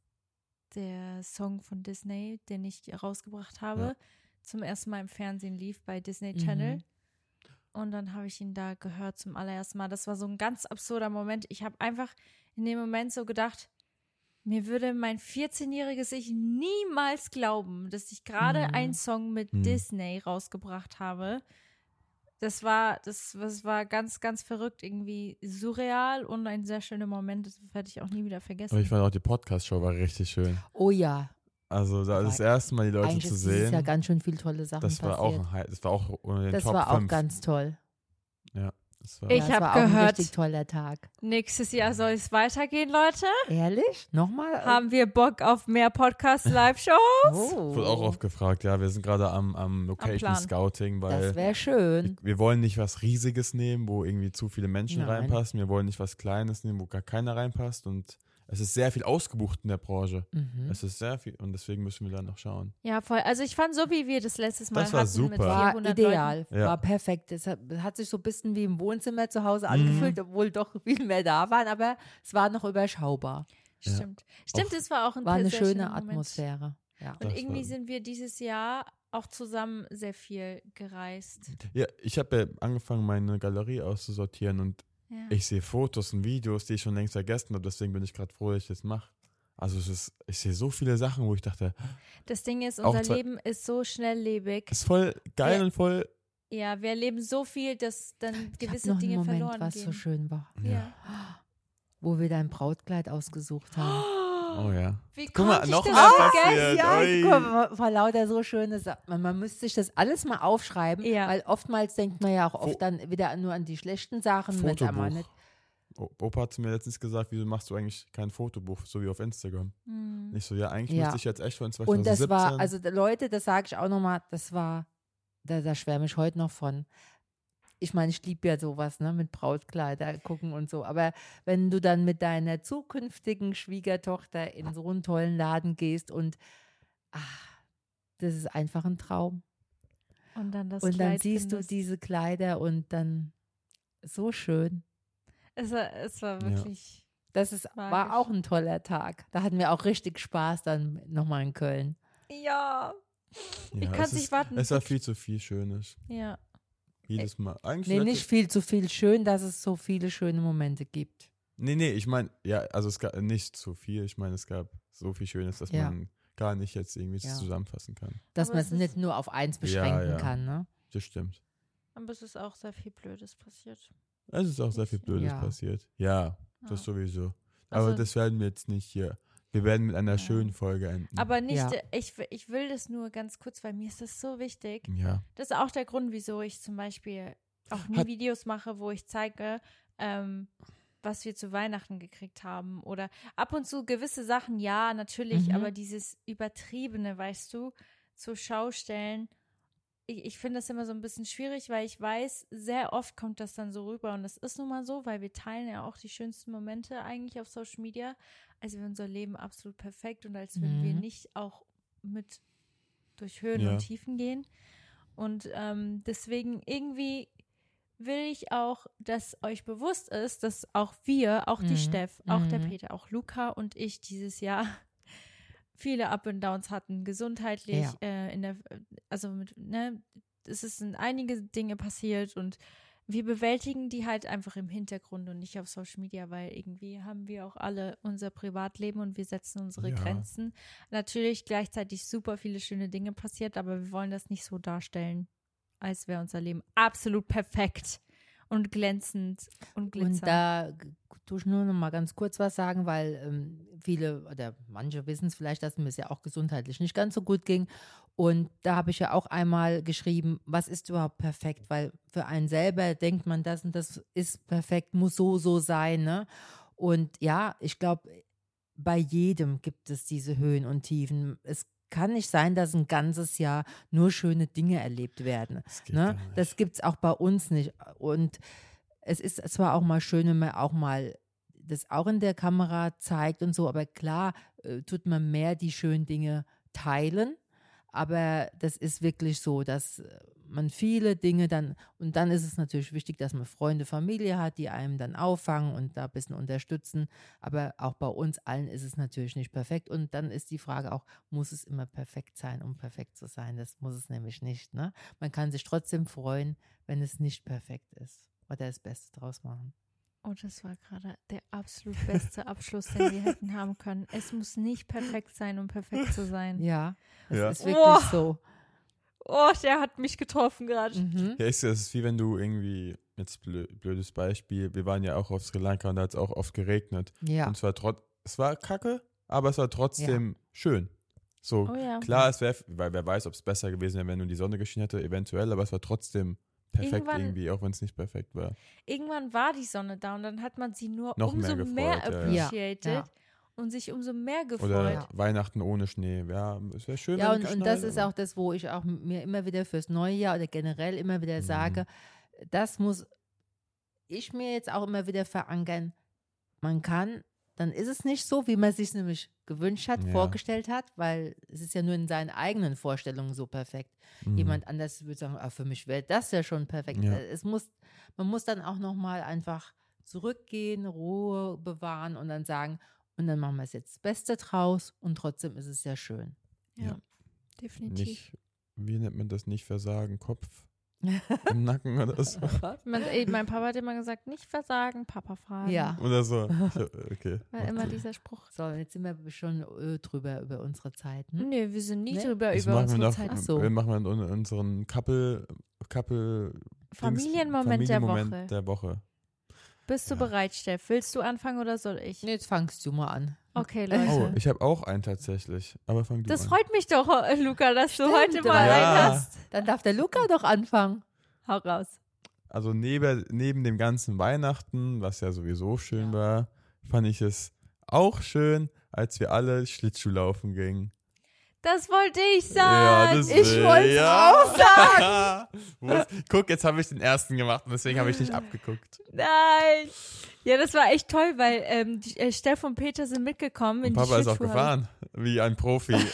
B: der Song von Disney, den ich rausgebracht habe,
A: Ja.
B: zum ersten Mal im Fernsehen lief bei Disney
C: Mhm.
B: Channel. Und dann habe ich ihn da gehört zum allerersten Mal. Das war so ein ganz absurder Moment. Ich habe einfach in dem Moment so gedacht, mir würde mein 14-jähriges Ich niemals glauben, dass ich gerade
C: Mhm.
B: einen Song mit
A: Mhm.
B: Disney rausgebracht habe. Das war, das, das war ganz, ganz verrückt, irgendwie surreal und ein sehr schöner Moment. Das werde ich auch nie wieder vergessen.
A: aber ich fand auch die Podcast-Show war richtig schön.
C: Oh ja,
A: Also da das erste Mal die Leute zu
C: ist dieses
A: sehen,
C: Jahr ganz schön viel tolle Sachen
A: das war auch ein High, das war auch unter den
C: das
A: Top
C: war auch
A: 5.
C: ganz toll.
A: Das war,
B: Ich
C: ja, es
B: hab
C: war auch ein
B: gehört-
C: richtig toller Tag.
B: Nächstes Jahr soll es weitergehen, Leute.
C: Ehrlich? Nochmal?
B: Haben wir Bock auf mehr Podcast-Live-Shows?
C: oh.
A: Ich wurde auch oft gefragt, ja, wir sind gerade am, am Location
B: Plan.
A: Scouting, weil
C: Das wäre schön.
A: wir, wir wollen nicht was Riesiges nehmen, wo irgendwie zu viele Menschen
C: Nein.
A: reinpassen. Wir wollen nicht was Kleines nehmen, wo gar keiner reinpasst. Und es ist sehr viel ausgebucht in der Branche.
C: Mhm.
A: Es ist sehr viel und deswegen müssen wir dann noch schauen.
B: Ja, voll. Also ich fand so, wie wir das letztes Mal
A: Das war
B: hatten mit
A: super.
C: War
B: 400
C: ideal,
B: Leuten.
A: Ja.
C: war perfekt. Es hat, hat sich so ein bisschen wie im Wohnzimmer zu Hause
A: Mhm.
C: angefühlt, obwohl doch viel mehr da waren, aber es war noch überschaubar.
A: Ja.
B: Stimmt. Stimmt, es war auch ein
C: War eine schöne. Atmosphäre. Ja.
B: Und
A: Das
B: irgendwie
A: war-
B: sind wir dieses Jahr auch zusammen sehr viel gereist.
A: Ja, ich habe ja angefangen, meine Galerie auszusortieren und
B: Ja.
A: ich sehe Fotos und Videos, die ich schon längst vergessen habe. Deswegen bin ich gerade froh, dass ich das mache. Also es ist, ich sehe so viele Sachen, wo ich dachte,
B: Das Ding ist, unser
A: zwei-
B: Leben ist so schnelllebig.
A: ist voll geil
B: Ja.
A: und voll.
B: Ja, wir erleben so viel, dass dann gewisse Dinge
C: Moment,
B: verloren
C: was
B: gehen.
C: so schön war,
B: Ja.
C: wo wir dein Brautkleid ausgesucht haben.
A: Oh ja.
B: Wie
A: Guck mal,
B: konnte ich
A: noch
B: das vergessen?
A: passiert.
C: ja, guck mal, vor lauter so schöne Sachen. Man, man müsste sich das alles mal aufschreiben,
B: Ja.
C: weil oftmals denkt man ja auch
A: Fo-
C: oft dann wieder nur an die schlechten Sachen.
A: Fotobuch.
C: nicht-
A: O- Opa hat zu mir letztens gesagt, wieso machst du eigentlich kein Fotobuch, so wie auf Instagram?
B: Hm.
A: Nicht so, ja, eigentlich
C: Ja.
A: müsste ich jetzt echt von 2017.
C: Und das war, also Leute, das sage ich auch nochmal, das war, da, da schwärme ich heute noch von. Ich meine, ich liebe ja sowas, ne, mit Brautkleider gucken und so. Aber wenn du dann mit deiner zukünftigen Schwiegertochter in so einen tollen Laden gehst und ach, das ist einfach ein Traum.
B: Und dann das
C: und dann
B: Kleid
C: siehst
B: findest.
C: du diese Kleider und dann so schön.
B: Es war, es war
A: Ja.
B: wirklich.
C: Das ist, war auch ein toller Tag. Da hatten wir auch richtig Spaß dann nochmal in Köln.
B: Ja. ich
A: ja,
B: kann's
A: es
B: nicht
A: ist,
B: warten.
A: Es war viel zu viel Schönes.
B: Ja.
A: Jedes Mal. Eigentlich
C: Nee, nicht viel zu viel schön, dass es so viele schöne Momente gibt.
A: Nee, nee, ich meine, ja, also es gab nicht zu viel. Ich meine, es gab so viel Schönes, dass
C: Ja.
A: man gar nicht jetzt irgendwie
C: Ja.
A: zusammenfassen kann.
C: Dass
B: Aber
C: man
B: es
C: es
B: ist-
C: nicht nur auf eins
A: Ja,
C: beschränken
A: ja.
C: kann, ne?
A: Das stimmt.
B: Aber es ist auch sehr viel Blödes passiert.
A: Es ist auch sehr viel Blödes
C: Ja.
A: passiert. Ja,
B: Ja.
A: das sowieso. Aber
B: Also-
A: das werden wir jetzt nicht hier. Wir werden mit einer
B: Ja.
A: schönen Folge enden.
B: Aber nicht,
C: Ja.
B: ich, ich will das nur ganz kurz, weil mir ist das so wichtig.
A: ja.
B: Das ist auch der Grund, wieso ich zum Beispiel auch nie
A: Hat-
B: Videos mache, wo ich zeige, ähm, was wir zu Weihnachten gekriegt haben. Oder ab und zu gewisse Sachen, ja, natürlich,
C: Mhm.
B: aber dieses Übertriebene, weißt du, zur Schau stellen. Ich, ich finde das immer so ein bisschen schwierig, weil ich weiß, sehr oft kommt das dann so rüber. Und das ist nun mal so, weil wir teilen ja auch die schönsten Momente eigentlich auf Social Media. Also wir unser Leben absolut perfekt und als würden wir
C: Mhm.
B: nicht auch mit durch Höhen
A: Ja.
B: und Tiefen gehen. Und ähm, deswegen irgendwie will ich auch, dass euch bewusst ist, dass auch wir, auch die
C: Mhm.
B: Steff, auch der
C: Mhm.
B: Peter, auch Luca und ich dieses Jahr viele Up and Downs hatten, gesundheitlich,
C: Ja.
B: äh, in der, also mit, ne, es sind einige Dinge passiert und wir bewältigen die halt einfach im Hintergrund und nicht auf Social Media, weil irgendwie haben wir auch alle unser Privatleben und wir setzen unsere
A: Ja.
B: Grenzen. Natürlich gleichzeitig super viele schöne Dinge passiert, aber wir wollen das nicht so darstellen, als wäre unser Leben absolut perfekt und glänzend und glitzernd.
C: Und da tue ich nur noch mal ganz kurz was sagen, weil ähm, viele oder manche wissen es vielleicht, dass mir es ja auch gesundheitlich nicht ganz so gut ging. Und da habe ich ja auch einmal geschrieben, was ist überhaupt perfekt? Weil für einen selber denkt man, das und das ist perfekt, muss so, so sein. Ne? Und ja, ich glaube, bei jedem gibt es diese Höhen und Tiefen. Es kann nicht sein, dass ein ganzes Jahr nur schöne Dinge erlebt werden.
A: Das geht
C: Ne? Das gibt es auch bei uns nicht. Und es ist zwar auch mal schön, wenn man auch mal das auch in der Kamera zeigt und so, aber klar äh, tut man mehr die schönen Dinge teilen. Aber das ist wirklich so, dass äh, man viele Dinge dann, und dann ist es natürlich wichtig, dass man Freunde, Familie hat, die einem dann auffangen und da ein bisschen unterstützen. Aber auch bei uns allen ist es natürlich nicht perfekt. Und dann ist die Frage auch, muss es immer perfekt sein, um perfekt zu sein? Das muss es nämlich nicht. Ne? Man kann sich trotzdem freuen, wenn es nicht perfekt ist. Oder das Beste draus machen.
B: Oh, das war gerade der absolut beste Abschluss, den wir hätten haben können. Es muss nicht perfekt sein, um perfekt zu sein.
C: Ja, das
A: Ja.
C: ist wirklich
B: Boah.
C: so.
B: Oh, der hat mich getroffen gerade.
C: Mhm.
A: Ja, ist, das ist wie wenn du irgendwie, jetzt blö, blödes Beispiel, wir waren ja auch auf Sri Lanka und da hat es auch oft geregnet.
C: Ja,
A: Und zwar trotz, es war kacke, aber es war trotzdem schön. So,
B: Oh ja.
A: klar, es wäre, weil wer weiß, ob es besser gewesen wäre, wenn nur die Sonne geschienen hätte, eventuell, aber es war trotzdem perfekt
B: Irgendwann-
A: irgendwie, auch wenn es nicht perfekt war.
B: Irgendwann war die Sonne da und dann hat man sie nur
A: Noch
B: umso
A: mehr
B: mehr,
A: gefreut, ja, ja.
B: appreciated
C: Ja.
B: Und sich umso mehr gefreut.
A: Oder
C: Ja.
A: Weihnachten ohne Schnee. Ja, es wäre schön,
C: ja und, und das ist auch das, wo ich auch mir immer wieder fürs neue Jahr oder generell immer wieder
A: Mhm.
C: sage, das muss ich mir jetzt auch immer wieder verankern. Man kann, dann ist es nicht so, wie man sich nämlich gewünscht hat,
A: Ja.
C: vorgestellt hat, weil es ist ja nur in seinen eigenen Vorstellungen so perfekt.
A: Mhm.
C: Jemand anders würde sagen, ah, für mich wäre das ja schon perfekt.
A: Ja.
C: Es muss, man muss dann auch nochmal einfach zurückgehen, Ruhe bewahren und dann sagen, und dann machen wir es jetzt das Beste draus und trotzdem ist es ja schön.
B: ja,
A: Ja.
B: definitiv.
A: nicht, wie nennt man das, nicht versagen, Kopf im Nacken oder so.
B: Man, ey, mein Papa hat immer gesagt, nicht versagen, Papa fragen.
C: Ja.
A: Oder so. Okay.
B: War immer dieser Spruch.
C: So, jetzt sind wir schon äh, drüber über unsere Zeit. Hm?
B: Nee, wir sind nie
C: Nee?
B: drüber
A: Das
B: über
A: machen wir
B: unsere
A: noch.
B: Zeit.
C: Ach so.
A: Wir machen in unseren Couple, Couple
B: Familienmoment der
A: Familienmoment
B: Woche.
A: der Woche.
B: Bist du
A: Ja.
B: bereit, Steff? Willst du anfangen oder soll ich?
C: Jetzt fangst du mal an.
B: Okay, Leute.
A: Oh, ich habe auch einen tatsächlich. Aber fang du
B: das
A: an.
B: freut mich doch, äh, Luca, dass du
C: Stimmt,
B: heute mal
C: weil-
B: einen
A: Ja.
B: hast.
C: Dann darf der Luca doch anfangen.
B: Hau raus.
A: Also neben, neben dem ganzen Weihnachten, was ja sowieso schön war, fand ich es auch schön, als wir alle Schlittschuh laufen gingen.
B: Das wollte ich sagen.
C: ich wollt's auch
A: sagen. Guck, jetzt habe ich den ersten gemacht und deswegen habe ich nicht abgeguckt.
B: Nein. Ja, das war echt toll, weil ähm, die, äh, Steff und Peter sind mitgekommen in
A: Und Papa
B: die
A: ist auch gefahren, wie ein Profi.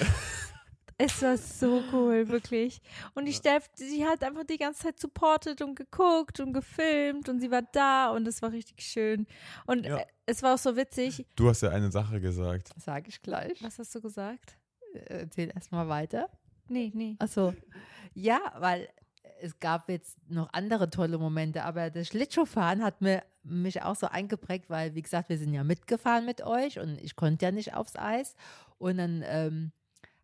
B: Es war so cool, wirklich. Und die Steff, sie hat einfach die ganze Zeit supportet und geguckt und gefilmt und sie war da und es war richtig schön. Und
A: Ja.
B: äh, es war auch so witzig.
A: Du hast ja eine Sache gesagt.
C: Sag ich gleich.
B: Was hast du gesagt?
C: Äh, Erzähl erstmal weiter.
B: Nee, nee.
C: Achso. Ja, weil es gab jetzt noch andere tolle Momente, aber das Schlittschuhfahren hat mir, mich auch so eingeprägt, weil, wie gesagt, wir sind ja mitgefahren mit euch und ich konnte ja nicht aufs Eis. Und dann, ähm,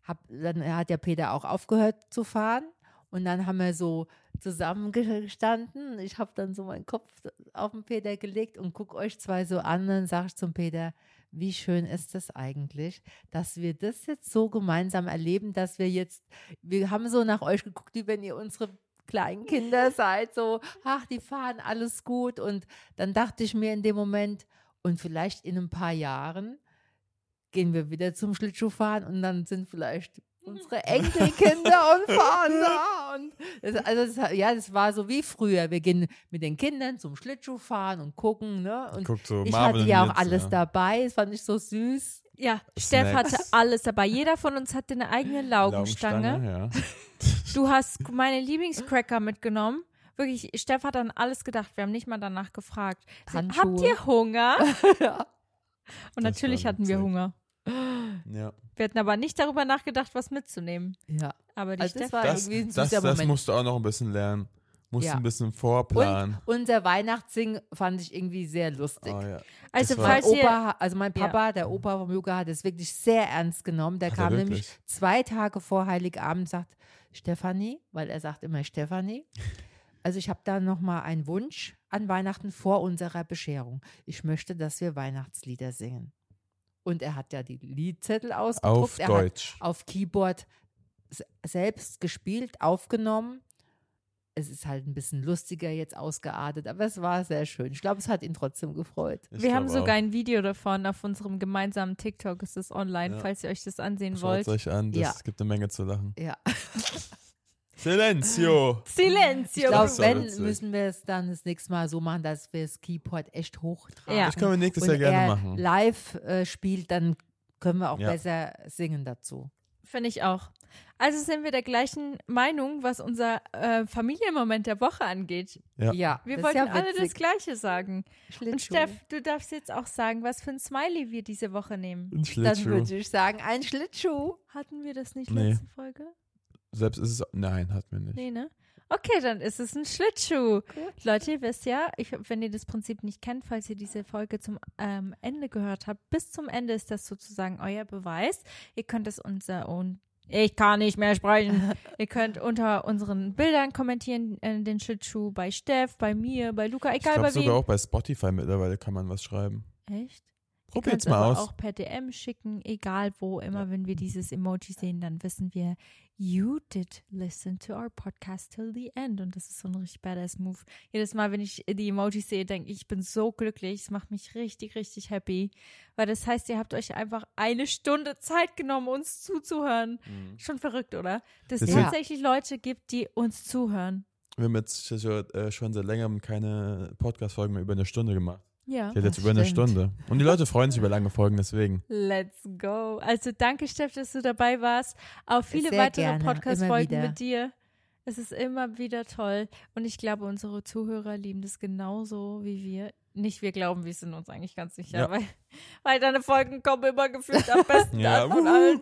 C: hab, dann hat ja Peter auch aufgehört zu fahren. Und dann haben wir so zusammengestanden. Ich habe dann so meinen Kopf auf den Peter gelegt und gucke euch zwei so an. Dann sage ich zum Peter, wie schön ist das eigentlich, dass wir das jetzt so gemeinsam erleben, dass wir jetzt, wir haben so nach euch geguckt, wie wenn ihr unsere kleinen Kinder seid, so, ach, die fahren alles gut. Und dann dachte ich mir in dem Moment, und vielleicht in ein paar Jahren gehen wir wieder zum Schlittschuhfahren und dann sind vielleicht unsere Enkelkinder und fahren da. Und das, also das, ja, das war so wie früher. Wir gehen mit den Kindern zum Schlittschuhfahren und gucken. Ne? Und
A: so
C: ich hatte ja auch alles
A: ja.
C: dabei. Das fand ich so süß.
B: Ja, Steff
A: Snacks.
B: hatte alles dabei. Jeder von uns hatte eine eigene Laugenstange.
A: ja.
B: Du hast meine Lieblingscracker mitgenommen. Wirklich, Steff hat an alles gedacht. Wir haben nicht mal danach gefragt. Sie,
C: Handschuhe.
B: Habt ihr Hunger?
C: ja.
B: Und
A: Das
B: natürlich hatten wir. Hunger.
A: Ja.
B: Wir hatten aber nicht darüber nachgedacht, was mitzunehmen.
C: ja.
B: Aber die
C: Also das war
A: Das,
C: irgendwie ein
A: das, das musst du auch noch ein bisschen lernen. Musst
C: Ja.
A: ein bisschen vorplanen.
C: Unser Weihnachtssing fand ich irgendwie sehr lustig.
A: Oh, ja.
B: Also falls
C: Opa, also mein Papa, der Opa vom Luca, hat es wirklich sehr ernst genommen. Der
A: Hat er
C: kam nämlich zwei Tage vor Heiligabend und sagt, Stefanie, weil er sagt immer Stefanie, also ich habe da noch mal einen Wunsch an Weihnachten vor unserer Bescherung. Ich möchte, dass wir Weihnachtslieder singen. Und er hat ja die Liedzettel ausgedruckt.
A: Auf
C: er
A: Deutsch.
C: hat auf Keyboard selbst gespielt, aufgenommen. Es ist halt ein bisschen lustiger jetzt ausgeartet, aber es war sehr schön. Ich glaube, es hat ihn trotzdem gefreut.
A: Ich
B: wir haben sogar
A: auch.
B: ein Video davon auf unserem gemeinsamen TikTok. Es ist online,
A: Ja.
B: falls ihr euch das ansehen
A: Schaut
B: wollt.
A: es euch an, das
C: Ja.
A: gibt eine Menge zu lachen.
C: Ja.
A: Silencio!
B: Silenzio!
C: Ich glaube, wenn,
A: witzig.
C: müssen wir es dann das nächste Mal so machen, dass wir das Keyboard echt hochtragen.
B: Ja.
A: Das können wir nächstes Jahr gerne
C: er
A: machen.
C: live äh, spielt, dann können wir auch
A: Ja.
C: besser singen dazu.
B: Finde ich auch. Also sind wir der gleichen Meinung, was unser äh, Familienmoment der Woche angeht.
A: Ja.
B: Wir
C: das
B: wollten
C: ja
B: alle das. Gleiche sagen. Und. Steff, du darfst jetzt auch sagen, was für ein Smiley wir diese Woche nehmen.
A: Ein
C: Dann
A: Schlittschuh.
C: würde ich sagen, ein Schlittschuh.
B: Hatten wir das nicht
A: Nee.
B: letzte Folge?
A: Selbst ist es. Nein, hat mir nicht.
B: Nee, ne? Okay, dann ist es ein Schlittschuh. Leute, ihr wisst ja, ich, wenn ihr das Prinzip nicht kennt, falls ihr diese Folge zum ähm, Ende gehört habt, bis zum Ende ist das sozusagen euer Beweis. Ihr könnt es unser und ich kann nicht mehr sprechen. ihr könnt unter unseren Bildern kommentieren, äh, den Schlittschuh bei Steff, bei mir, bei Luca,
A: Ich
B: egal
A: glaube
B: bei wem.
A: sogar auch bei Spotify mittlerweile kann man was schreiben.
B: Echt?
A: Probiert's
B: Ihr
A: mal aus.
B: auch per DM schicken, egal wo. Immer wenn wir dieses Emoji sehen, dann wissen wir, you did listen to our podcast till the end. Und das ist so ein richtig badass Move. Jedes Mal, wenn ich die Emojis sehe, denke ich, ich bin so glücklich. Es macht mich richtig, richtig happy. Weil das heißt, ihr habt euch einfach eine Stunde Zeit genommen, uns zuzuhören. Schon verrückt, oder? Dass es
A: Das wird-
B: tatsächlich Leute gibt, die uns zuhören.
A: Wir haben jetzt schon, äh, schon seit längerem keine Podcast-Folgen mehr über eine Stunde gemacht.
B: Ja.
A: Die hat jetzt
C: Das
A: über eine
C: stimmt.
A: Stunde. Und die Leute freuen sich über lange Folgen, deswegen.
B: Let's go. Also danke, Steff, dass du dabei warst. Auf viele
C: Sehr
B: weitere Podcast-Folgen mit dir. Es ist immer wieder toll. Und ich glaube, unsere Zuhörer lieben das genauso wie wir. Nicht wir glauben, wir sind uns eigentlich ganz sicher,
A: Ja.
B: weil, weil deine Folgen kommen immer gefühlt am besten
A: Ja,
B: an von allen.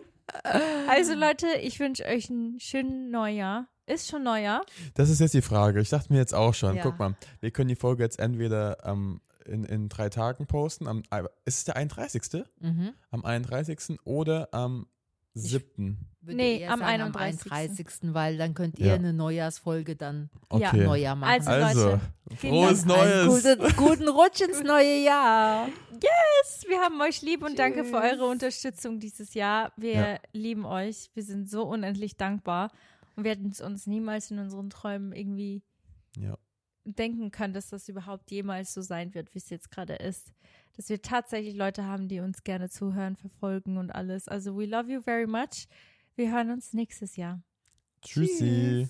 B: Also Leute, ich wünsche euch ein schönes Neujahr. Ist schon Neujahr?
A: Das ist jetzt die Frage. Ich dachte mir jetzt auch schon.
C: Ja.
A: Guck mal, wir können die Folge jetzt entweder ähm, in, in drei Tagen posten. Am, äh, ist es der 31.?
C: Mhm.
A: Am 31. oder am 7.
C: Würde
B: Nee, am
C: sagen,
B: 31..
C: 31. Weil dann könnt ihr
A: Ja.
C: eine Neujahrsfolge dann
A: Okay.
C: Neujahr machen.
B: Also,
A: Also,
B: Leute,
A: frohes Neues.
C: guten, guten Rutsch ins neue Jahr.
B: Wir haben euch lieb und danke für eure Unterstützung dieses Jahr. Wir
A: Ja.
B: lieben euch. Wir sind so unendlich dankbar. Und wir hätten es uns niemals in unseren Träumen irgendwie
A: Ja.
B: Denken können, dass das überhaupt jemals so sein wird, wie es jetzt gerade ist. Dass wir tatsächlich Leute haben, die uns gerne zuhören, verfolgen und alles. Also, we love you very much. Wir hören uns nächstes Jahr.
A: Tschüssi.